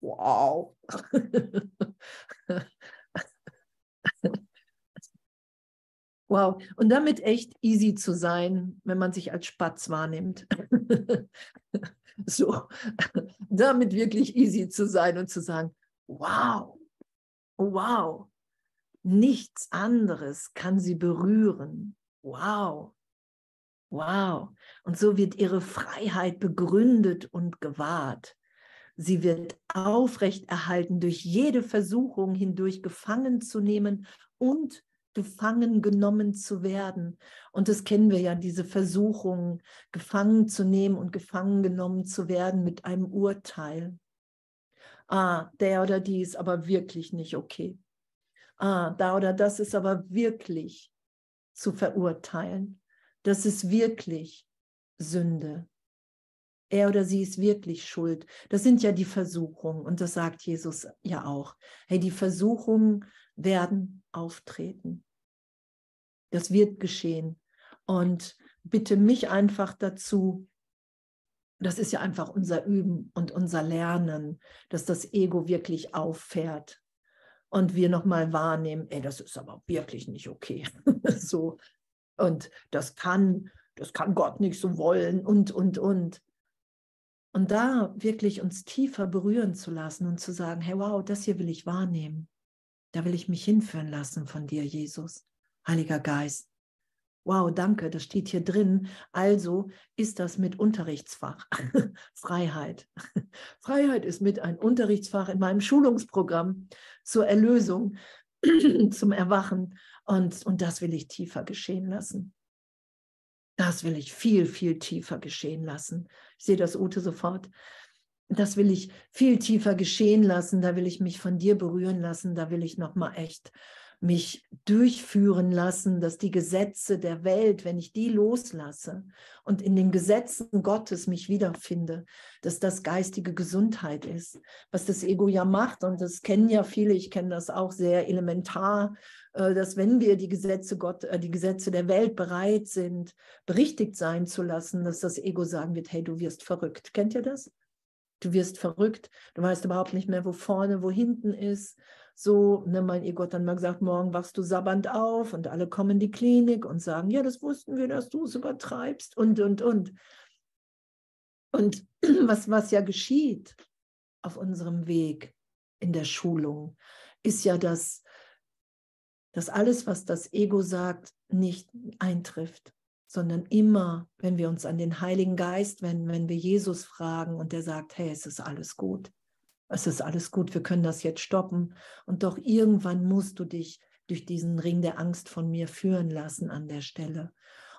Speaker 1: Wow. (laughs) wow. Und damit echt easy zu sein, wenn man sich als Spatz wahrnimmt. (laughs) so, damit wirklich easy zu sein und zu sagen, wow, wow, nichts anderes kann sie berühren. Wow, wow. Und so wird ihre Freiheit begründet und gewahrt. Sie wird aufrechterhalten durch jede Versuchung hindurch gefangen zu nehmen und gefangen genommen zu werden. Und das kennen wir ja, diese Versuchung, gefangen zu nehmen und gefangen genommen zu werden mit einem Urteil. Ah, der oder die ist aber wirklich nicht okay. Ah, da oder das ist aber wirklich zu verurteilen. Das ist wirklich Sünde. Er oder sie ist wirklich schuld. Das sind ja die Versuchungen und das sagt Jesus ja auch. Hey, die Versuchungen werden auftreten. Das wird geschehen. Und bitte mich einfach dazu, das ist ja einfach unser Üben und unser Lernen, dass das Ego wirklich auffährt und wir nochmal wahrnehmen, ey, das ist aber wirklich nicht okay. (laughs) so. Und das kann, das kann Gott nicht so wollen und, und, und. Und da wirklich uns tiefer berühren zu lassen und zu sagen, hey, wow, das hier will ich wahrnehmen. Da will ich mich hinführen lassen von dir, Jesus, Heiliger Geist. Wow, danke, das steht hier drin. Also ist das mit Unterrichtsfach. (laughs) Freiheit. (laughs) Freiheit ist mit ein Unterrichtsfach in meinem Schulungsprogramm zur Erlösung, (clears throat) zum Erwachen. Und, und das will ich tiefer geschehen lassen. Das will ich viel, viel tiefer geschehen lassen. Ich sehe das Ute sofort. Das will ich viel tiefer geschehen lassen. Da will ich mich von dir berühren lassen. Da will ich nochmal echt mich durchführen lassen, dass die Gesetze der Welt, wenn ich die loslasse und in den Gesetzen Gottes mich wiederfinde, dass das geistige Gesundheit ist, was das Ego ja macht. Und das kennen ja viele, ich kenne das auch sehr elementar, äh, dass wenn wir die Gesetze Gott, äh, die Gesetze der Welt bereit sind, berichtigt sein zu lassen, dass das Ego sagen wird, hey, du wirst verrückt. Kennt ihr das? Du wirst verrückt, du weißt überhaupt nicht mehr, wo vorne, wo hinten ist so, ne, mein Ego hat dann mal gesagt, morgen wachst du sabbernd auf und alle kommen in die Klinik und sagen, ja, das wussten wir, dass du es übertreibst und, und, und. Und (clears throat) was, was ja geschieht auf unserem Weg in der Schulung, ist ja, dass, dass alles, was das Ego sagt, nicht eintrifft, sondern immer, wenn wir uns an den Heiligen Geist wenden, wenn wir Jesus fragen und der sagt, hey, es ist alles gut, es ist alles gut, wir können das jetzt stoppen. Und doch irgendwann musst du dich durch diesen Ring der Angst von mir führen lassen an der Stelle.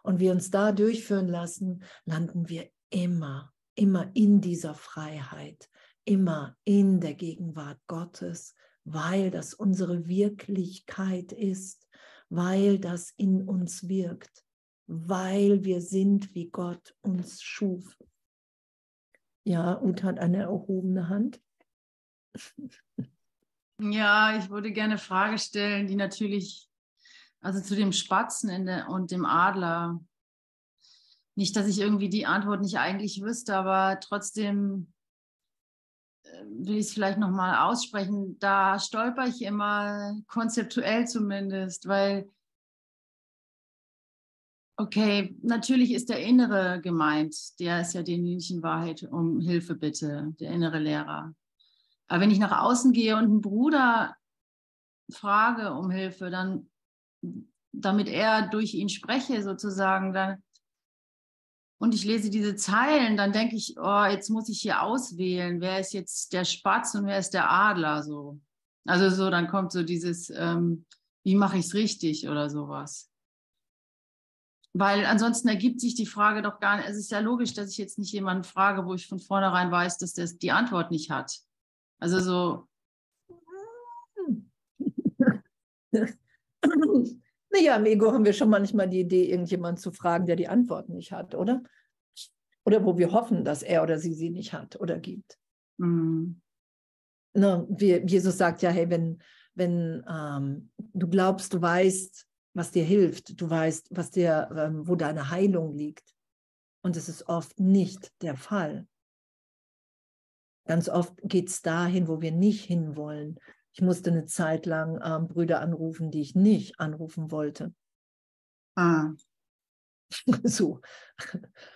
Speaker 1: Und wir uns da durchführen lassen, landen wir immer, immer in dieser Freiheit, immer in der Gegenwart Gottes, weil das unsere Wirklichkeit ist, weil das in uns wirkt, weil wir sind, wie Gott uns schuf. Ja, Uta hat eine erhobene Hand.
Speaker 2: Ja, ich würde gerne eine Frage stellen, die natürlich, also zu dem Spatzen der, und dem Adler. Nicht, dass ich irgendwie die Antwort nicht eigentlich wüsste, aber trotzdem äh, will ich es vielleicht nochmal aussprechen. Da stolper ich immer, konzeptuell zumindest, weil, okay, natürlich ist der Innere gemeint, der ist ja die Wahrheit um Hilfe bitte, der innere Lehrer. Aber wenn ich nach außen gehe und einen Bruder frage um Hilfe, dann, damit er durch ihn spreche sozusagen, dann, und ich lese diese Zeilen, dann denke ich, oh, jetzt muss ich hier auswählen, wer ist jetzt der Spatz und wer ist der Adler, so. Also so, dann kommt so dieses, ähm, wie mache ich es richtig oder sowas. Weil ansonsten ergibt sich die Frage doch gar nicht. Es ist ja logisch, dass ich jetzt nicht jemanden frage, wo ich von vornherein weiß, dass der die Antwort nicht hat. Also so. (laughs)
Speaker 1: naja, im Ego haben wir schon manchmal die Idee, irgendjemanden zu fragen, der die Antwort nicht hat, oder? Oder wo wir hoffen, dass er oder sie sie nicht hat oder gibt. Mhm. Na, wir, Jesus sagt ja, hey, wenn, wenn ähm, du glaubst, du weißt, was dir hilft, du weißt, was dir, ähm, wo deine Heilung liegt. Und es ist oft nicht der Fall. Ganz oft geht es dahin, wo wir nicht hinwollen. Ich musste eine Zeit lang ähm, Brüder anrufen, die ich nicht anrufen wollte.
Speaker 2: Ah. (laughs)
Speaker 1: so.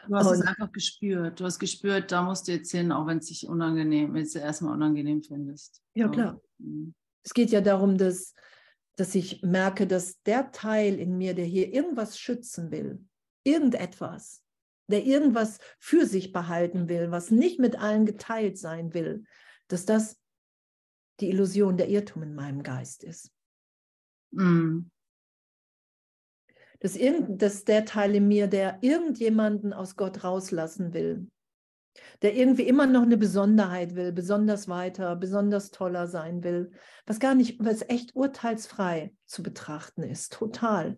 Speaker 2: Du hast Und, es einfach gespürt. Du hast gespürt, da musst du jetzt hin, auch wenn es sich unangenehm, wenn es erstmal unangenehm findest.
Speaker 1: Ja, so. klar. Mhm. Es geht ja darum, dass, dass ich merke, dass der Teil in mir, der hier irgendwas schützen will, irgendetwas, der irgendwas für sich behalten will, was nicht mit allen geteilt sein will, dass das die Illusion, der Irrtum in meinem Geist ist. Mm. Dass, irgend, dass der Teil in mir, der irgendjemanden aus Gott rauslassen will, der irgendwie immer noch eine Besonderheit will, besonders weiter, besonders toller sein will, was gar nicht, was echt urteilsfrei zu betrachten ist, total.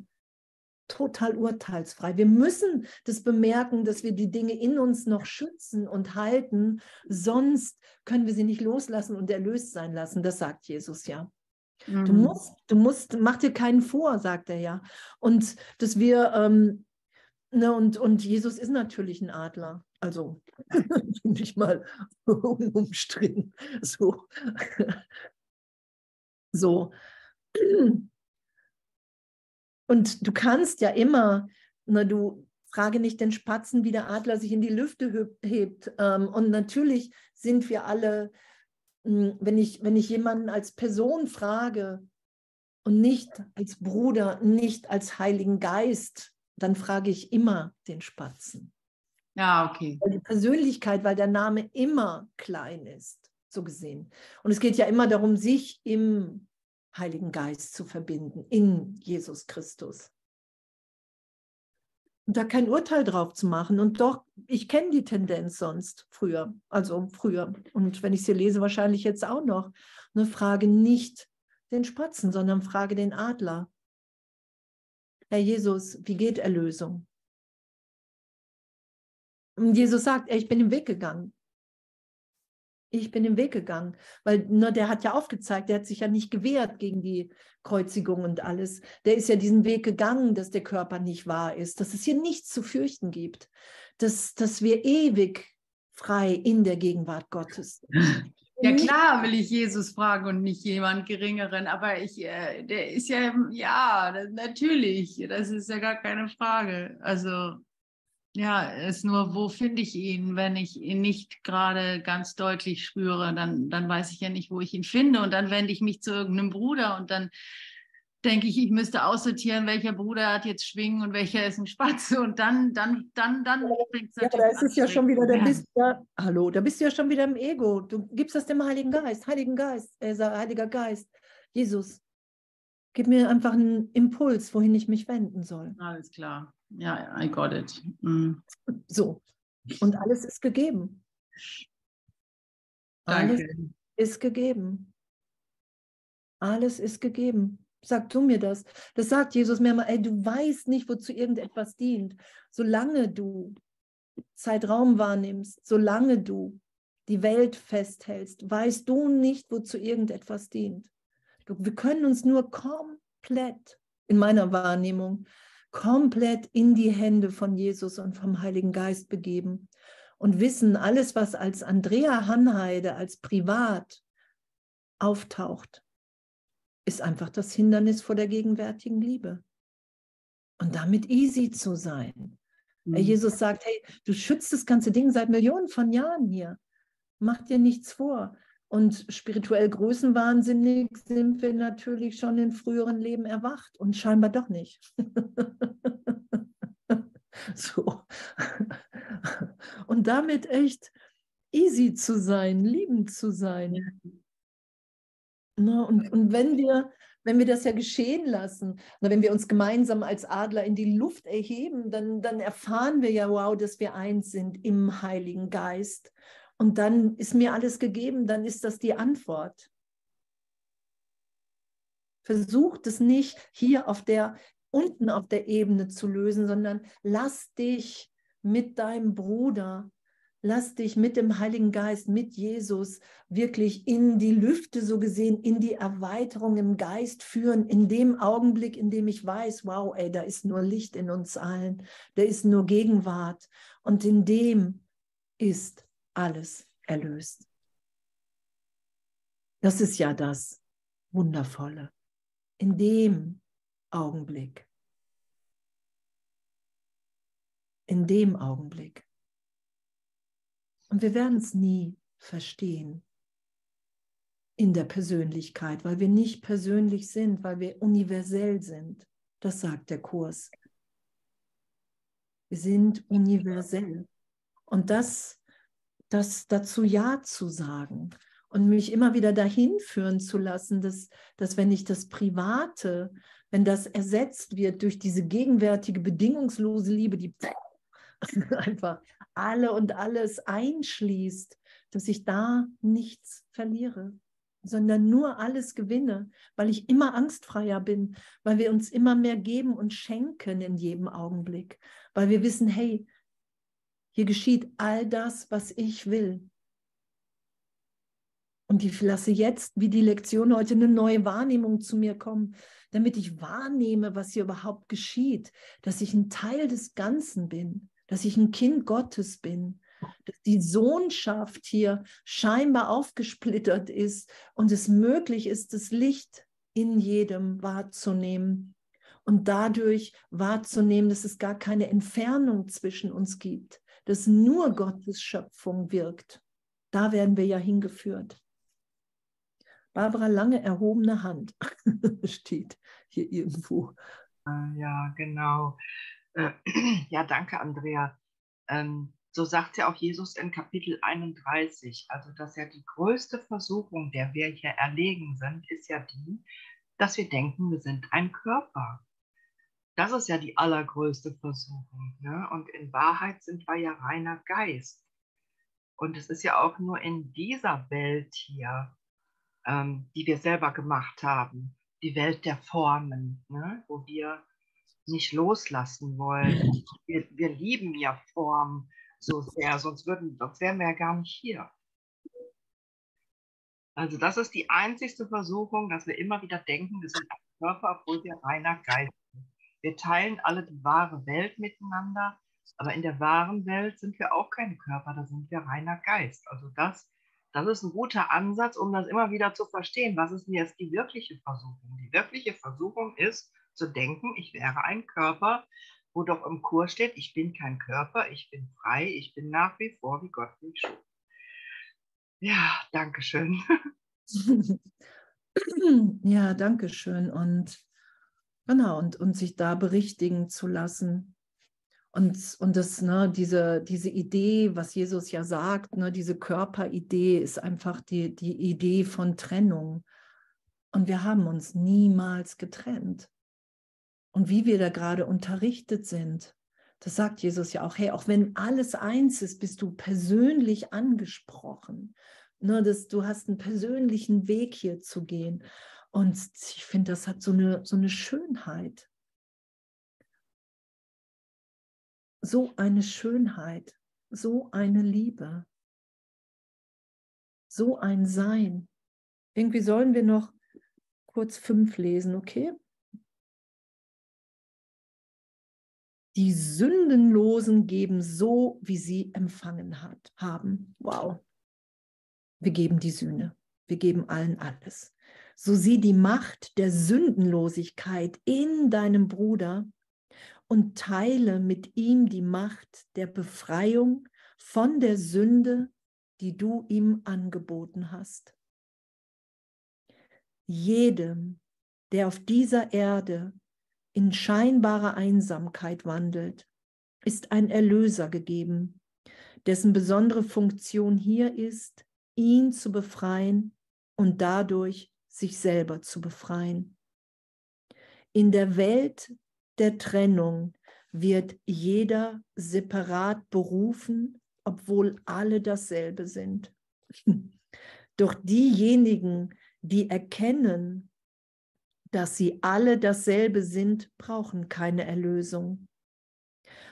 Speaker 1: Total urteilsfrei. Wir müssen das bemerken, dass wir die Dinge in uns noch schützen und halten, sonst können wir sie nicht loslassen und erlöst sein lassen. Das sagt Jesus ja. Mhm. Du musst, du musst, mach dir keinen vor, sagt er ja. Und dass wir, ähm, ne, und, und Jesus ist natürlich ein Adler. Also (laughs) nicht mal (laughs) umstritten. So. (laughs) so. (clears throat) Und du kannst ja immer, na, du frage nicht den Spatzen, wie der Adler sich in die Lüfte hebt. Ähm, und natürlich sind wir alle, hm, wenn ich, wenn ich jemanden als Person frage und nicht als Bruder, nicht als Heiligen Geist, dann frage ich immer den Spatzen.
Speaker 2: Ja, okay.
Speaker 1: Weil die Persönlichkeit, weil der Name immer klein ist, so gesehen. Und es geht ja immer darum, sich im Heiligen Geist zu verbinden, in Jesus Christus. Und da kein Urteil drauf zu machen. Und doch, ich kenne die Tendenz sonst früher, also früher. Und wenn ich sie lese, wahrscheinlich jetzt auch noch. Eine Frage nicht den Spatzen, sondern frage den Adler. Herr Jesus, wie geht Erlösung? Und Jesus sagt, ich bin den Weg gegangen. Ich bin den Weg gegangen, weil ne, der hat ja aufgezeigt, der hat sich ja nicht gewehrt gegen die Kreuzigung und alles. Der ist ja diesen Weg gegangen, dass der Körper nicht wahr ist, dass es hier nichts zu fürchten gibt, dass, dass wir ewig frei in der Gegenwart Gottes sind.
Speaker 2: Ja klar will ich Jesus fragen und nicht jemand Geringeren, aber ich, äh, der ist ja, ja, das, natürlich, das ist ja gar keine Frage. Also ja, ist nur, wo finde ich ihn? Wenn ich ihn nicht gerade ganz deutlich spüre, dann, dann weiß ich ja nicht, wo ich ihn finde. Und dann wende ich mich zu irgendeinem Bruder und dann denke ich, ich müsste aussortieren, welcher Bruder hat jetzt Schwingen und welcher ist ein Spatze. Und dann, dann, dann, dann
Speaker 1: fängt es Ja, da ist es ja schon wieder, da bist ja, hallo, da bist du ja schon wieder im Ego. Du gibst das dem Heiligen Geist, Heiligen Geist, äh, Heiliger Geist, Jesus. Gib mir einfach einen Impuls, wohin ich mich wenden soll.
Speaker 2: Alles klar. Ja, I got it. Mm.
Speaker 1: So. Und alles ist gegeben.
Speaker 2: Danke.
Speaker 1: Alles ist gegeben. Alles ist gegeben. Sag du mir das. Das sagt Jesus mir mal, ey, du weißt nicht, wozu irgendetwas dient. Solange du Zeitraum wahrnimmst, solange du die Welt festhältst, weißt du nicht, wozu irgendetwas dient. Wir können uns nur komplett, in meiner Wahrnehmung, komplett in die Hände von Jesus und vom Heiligen Geist begeben und wissen, alles, was als Andrea Hanheide, als privat auftaucht, ist einfach das Hindernis vor der gegenwärtigen Liebe. Und damit easy zu sein. Mhm. Jesus sagt, hey, du schützt das ganze Ding seit Millionen von Jahren hier. Mach dir nichts vor. Und spirituell größenwahnsinnig sind wir natürlich schon in früheren Leben erwacht und scheinbar doch nicht. (laughs) so. Und damit echt easy zu sein, liebend zu sein. Na, und, und wenn wir, wenn wir das ja geschehen lassen, na, wenn wir uns gemeinsam als Adler in die Luft erheben, dann, dann erfahren wir ja, wow, dass wir eins sind im Heiligen Geist und dann ist mir alles gegeben, dann ist das die Antwort. Versucht es nicht hier auf der, unten auf der Ebene zu lösen, sondern lass dich mit deinem Bruder, lass dich mit dem Heiligen Geist, mit Jesus wirklich in die Lüfte so gesehen, in die Erweiterung im Geist führen, in dem Augenblick, in dem ich weiß, wow, ey, da ist nur Licht in uns allen, da ist nur Gegenwart und in dem ist alles erlöst. Das ist ja das Wundervolle. In dem Augenblick. In dem Augenblick. Und wir werden es nie verstehen in der Persönlichkeit, weil wir nicht persönlich sind, weil wir universell sind. Das sagt der Kurs. Wir sind universell. Und das das dazu Ja zu sagen und mich immer wieder dahin führen zu lassen, dass, dass wenn ich das Private, wenn das ersetzt wird durch diese gegenwärtige bedingungslose Liebe, die (laughs) einfach alle und alles einschließt, dass ich da nichts verliere, sondern nur alles gewinne, weil ich immer angstfreier bin, weil wir uns immer mehr geben und schenken in jedem Augenblick, weil wir wissen, hey, hier geschieht all das, was ich will. Und ich lasse jetzt, wie die Lektion heute, eine neue Wahrnehmung zu mir kommen, damit ich wahrnehme, was hier überhaupt geschieht, dass ich ein Teil des Ganzen bin, dass ich ein Kind Gottes bin, dass die Sohnschaft hier scheinbar aufgesplittert ist und es möglich ist, das Licht in jedem wahrzunehmen und dadurch wahrzunehmen, dass es gar keine Entfernung zwischen uns gibt, dass nur Gottes Schöpfung wirkt. Da werden wir ja hingeführt. Barbara Lange erhobene Hand (laughs) steht hier irgendwo.
Speaker 4: Ah, ja, genau. Äh, (clears throat) ja, danke, Andrea. Ähm, so sagt ja auch Jesus in Kapitel 31, also dass ja die größte Versuchung, der wir hier erlegen sind, ist ja die, dass wir denken, wir sind ein Körper. Das ist ja die allergrößte Versuchung. Ne? Und in Wahrheit sind wir ja reiner Geist. Und es ist ja auch nur in dieser Welt hier, ähm, die wir selber gemacht haben, die Welt der Formen, ne? wo wir nicht loslassen wollen. Wir, wir lieben ja Form so sehr, sonst, würden, sonst wären wir ja gar nicht hier. Also das ist die einzigste Versuchung, dass wir immer wieder denken, wir sind ein Körper, obwohl wir reiner Geist sind. Wir teilen alle die wahre Welt miteinander, aber in der wahren Welt sind wir auch keine Körper, da sind wir reiner Geist. Also das das ist ein guter Ansatz, um das immer wieder zu verstehen. Was ist denn jetzt die wirkliche Versuchung? Die wirkliche Versuchung ist zu denken, ich wäre ein Körper, wo doch im Kurs steht, ich bin kein Körper, ich bin frei, ich bin nach wie vor, wie Gott mich schuf. Ja, danke schön. (laughs)
Speaker 1: ja, danke schön. Und genau, und, und sich da berichtigen zu lassen, und, und das, ne, diese, diese Idee, was Jesus ja sagt, ne, diese Körperidee ist einfach die, die Idee von Trennung. Und wir haben uns niemals getrennt. Und wie wir da gerade unterrichtet sind, das sagt Jesus ja auch, hey, auch wenn alles eins ist, bist du persönlich angesprochen. Ne, dass du hast einen persönlichen Weg hier zu gehen. Und ich finde, das hat so eine, so eine Schönheit. so eine Schönheit, so eine Liebe, so ein Sein. Irgendwie sollen wir noch kurz fünf lesen, okay? Die Sündenlosen geben so, wie sie empfangen hat, haben. Wow. Wir geben die Sühne. Wir geben allen alles. So sieh die Macht der Sündenlosigkeit in deinem Bruder und teile mit ihm die Macht der Befreiung von der Sünde, die du ihm angeboten hast. Jedem, der auf dieser Erde in scheinbarer Einsamkeit wandelt, ist ein Erlöser gegeben, dessen besondere Funktion hier ist, ihn zu befreien und dadurch sich selber zu befreien. In der Welt der Trennung wird jeder separat berufen, obwohl alle dasselbe sind. (laughs) Doch diejenigen, die erkennen, dass sie alle dasselbe sind, brauchen keine Erlösung.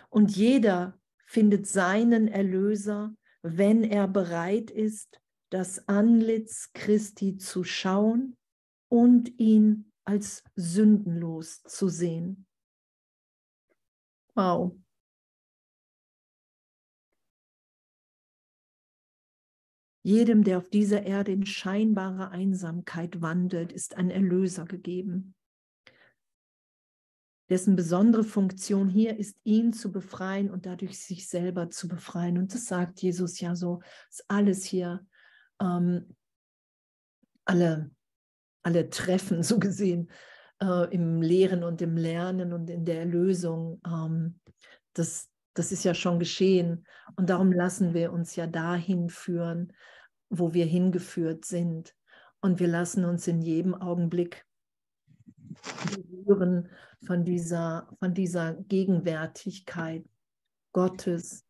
Speaker 1: Und jeder findet seinen Erlöser, wenn er bereit ist, das Antlitz Christi zu schauen und ihn als sündenlos zu sehen. Wow. Jedem, der auf dieser Erde in scheinbarer Einsamkeit wandelt, ist ein Erlöser gegeben, dessen besondere Funktion hier ist, ihn zu befreien und dadurch sich selber zu befreien. Und das sagt Jesus ja so, ist alles hier, ähm, alle, alle Treffen so gesehen, äh, im Lehren und im Lernen und in der Erlösung. Ähm, das, das ist ja schon geschehen. Und darum lassen wir uns ja dahin führen, wo wir hingeführt sind. Und wir lassen uns in jedem Augenblick berühren von dieser, von dieser Gegenwärtigkeit, Gottes.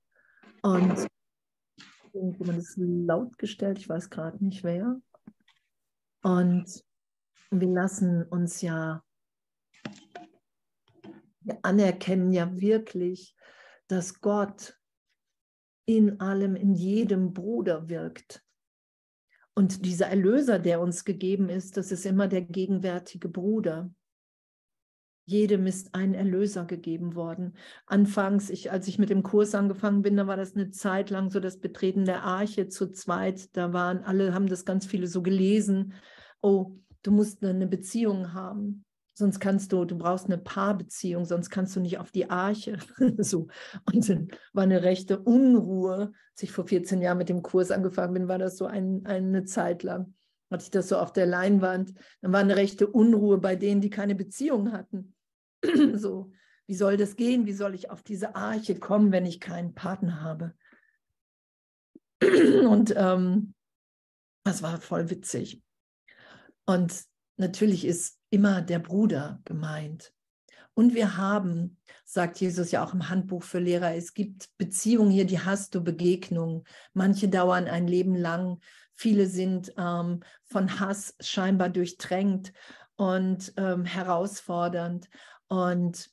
Speaker 1: Und irgendjemand ist laut gestellt, ich weiß gerade nicht wer. Und wir lassen uns ja, wir anerkennen ja wirklich, dass Gott in allem, in jedem Bruder wirkt. Und dieser Erlöser, der uns gegeben ist, das ist immer der gegenwärtige Bruder. Jedem ist ein Erlöser gegeben worden. Anfangs, ich, als ich mit dem Kurs angefangen bin, da war das eine Zeit lang so das Betreten der Arche zu zweit. Da waren alle, haben das ganz viele so gelesen. Oh, du musst eine Beziehung haben. Sonst kannst du, du brauchst eine Paarbeziehung, sonst kannst du nicht auf die Arche. (laughs) so. Und dann war eine rechte Unruhe. Als ich vor 14 Jahren mit dem Kurs angefangen bin, war das so ein, eine Zeit lang. Hatte ich das so auf der Leinwand. Dann war eine rechte Unruhe bei denen, die keine Beziehung hatten. (clears throat) so, wie soll das gehen? Wie soll ich auf diese Arche kommen, wenn ich keinen Partner habe? (clears throat) Und ähm, das war voll witzig. Und natürlich ist immer der Bruder gemeint. Und wir haben, sagt Jesus ja auch im Handbuch für Lehrer, es gibt Beziehungen hier, die hast du, Begegnungen. Manche dauern ein Leben lang, viele sind ähm, von Hass scheinbar durchdrängt und ähm, herausfordernd. Und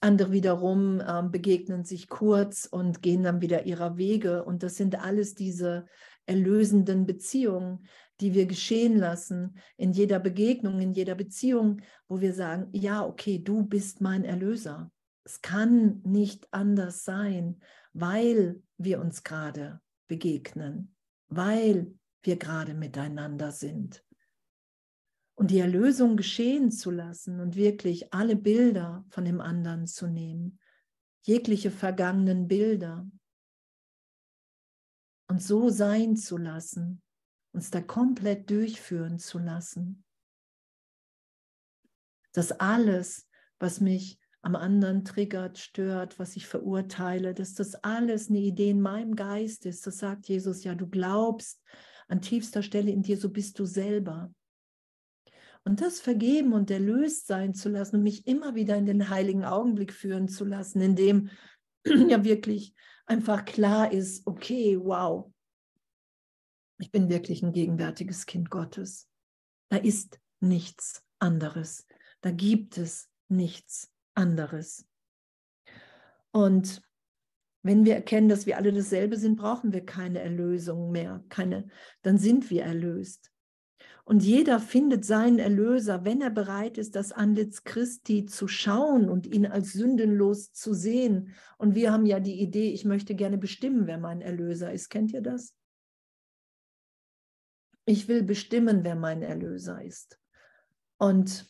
Speaker 1: andere wiederum ähm, begegnen sich kurz und gehen dann wieder ihrer Wege. Und das sind alles diese erlösenden Beziehungen, die wir geschehen lassen in jeder Begegnung, in jeder Beziehung, wo wir sagen, ja, okay, du bist mein Erlöser. Es kann nicht anders sein, weil wir uns gerade begegnen, weil wir gerade miteinander sind. Und die Erlösung geschehen zu lassen und wirklich alle Bilder von dem anderen zu nehmen, jegliche vergangenen Bilder, und so sein zu lassen, uns da komplett durchführen zu lassen. Dass alles, was mich am anderen triggert, stört, was ich verurteile, dass das alles eine Idee in meinem Geist ist. Das sagt Jesus ja, du glaubst an tiefster Stelle in dir, so bist du selber. Und das vergeben und erlöst sein zu lassen und mich immer wieder in den heiligen Augenblick führen zu lassen, in dem (clears throat) ja wirklich einfach klar ist, okay, wow, ich bin wirklich ein gegenwärtiges Kind Gottes. Da ist nichts anderes. Da gibt es nichts anderes. Und wenn wir erkennen, dass wir alle dasselbe sind, brauchen wir keine Erlösung mehr, keine, dann sind wir erlöst. Und jeder findet seinen Erlöser, wenn er bereit ist, das Antlitz Christi zu schauen und ihn als sündenlos zu sehen. Und wir haben ja die Idee, ich möchte gerne bestimmen, wer mein Erlöser ist. Kennt ihr das? Ich will bestimmen, wer mein Erlöser ist. Und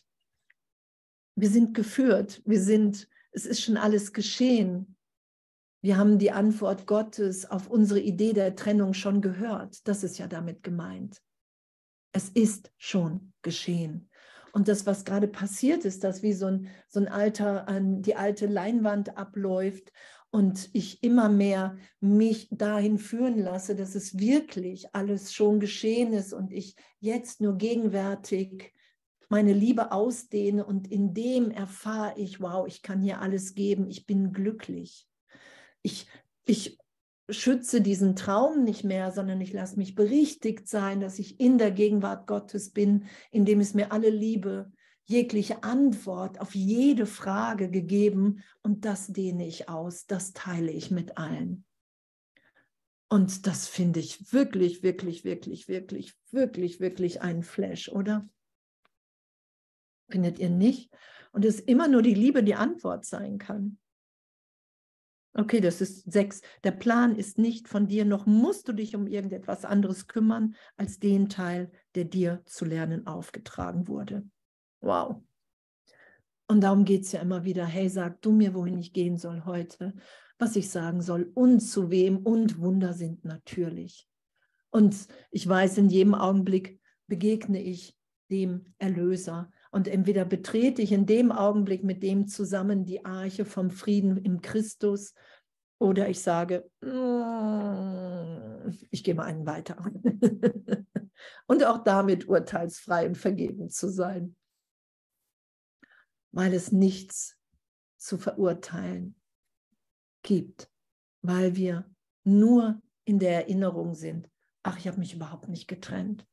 Speaker 1: wir sind geführt, wir sind, es ist schon alles geschehen. Wir haben die Antwort Gottes auf unsere Idee der Trennung schon gehört. Das ist ja damit gemeint. Es ist schon geschehen. Und das, was gerade passiert ist, dass wie so ein, so ein alter, an die alte Leinwand abläuft und ich immer mehr mich dahin führen lasse, dass es wirklich alles schon geschehen ist und ich jetzt nur gegenwärtig meine Liebe ausdehne und in dem erfahre ich, wow, ich kann hier alles geben, ich bin glücklich. Ich, ich schütze diesen Traum nicht mehr, sondern ich lasse mich berichtigt sein, dass ich in der Gegenwart Gottes bin, indem es mir alle Liebe jegliche Antwort auf jede Frage gegeben und das dehne ich aus, das teile ich mit allen. Und das finde ich wirklich, wirklich, wirklich, wirklich, wirklich, wirklich ein Flash, oder? Findet ihr nicht? Und es ist immer nur die Liebe, die Antwort sein kann. Okay, das ist sechs. Der Plan ist nicht von dir, noch musst du dich um irgendetwas anderes kümmern, als den Teil, der dir zu lernen aufgetragen wurde. Wow. Und darum geht es ja immer wieder, hey, sag du mir, wohin ich gehen soll heute, was ich sagen soll und zu wem und Wunder sind natürlich. Und ich weiß, in jedem Augenblick begegne ich dem Erlöser. Und entweder betrete ich in dem Augenblick mit dem zusammen die Arche vom Frieden im Christus oder ich sage, mm, ich gehe mal einen weiter. (laughs) und auch damit urteilsfrei und vergeben zu sein weil es nichts zu verurteilen gibt. weil wir nur in der Erinnerung sind, ach, ich habe mich überhaupt nicht getrennt.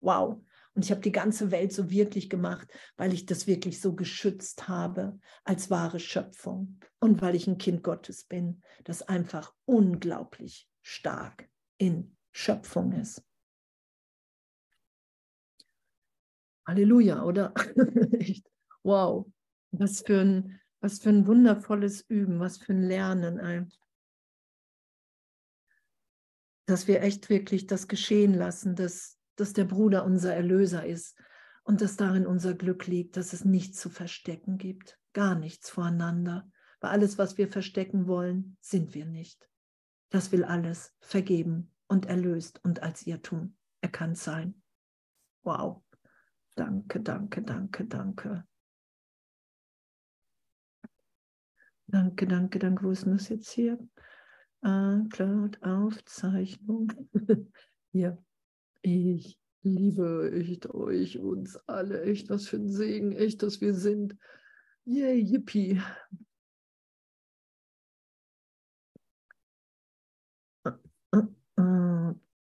Speaker 1: Wow. Und ich habe die ganze Welt so wirklich gemacht, weil ich das wirklich so geschützt habe als wahre Schöpfung und weil ich ein Kind Gottes bin, das einfach unglaublich stark in Schöpfung ist. Halleluja, oder? (laughs) Wow. Was für ein, was für ein wundervolles Üben, was für ein Lernen. Ey. Dass wir echt wirklich das geschehen lassen, dass, dass der Bruder unser Erlöser ist und dass darin unser Glück liegt, dass es nichts zu verstecken gibt, gar nichts voreinander. Weil alles, was wir verstecken wollen, sind wir nicht. Das will alles vergeben und erlöst und als Irrtum erkannt sein. Wow. Danke, danke, danke, danke. Danke, danke, danke. Wo ist denn das jetzt hier? Ah, Cloud, Aufzeichnung. (laughs) hier. Ich liebe echt euch, uns alle. Echt, was für ein Segen. Echt, dass wir sind. Yay, yippie.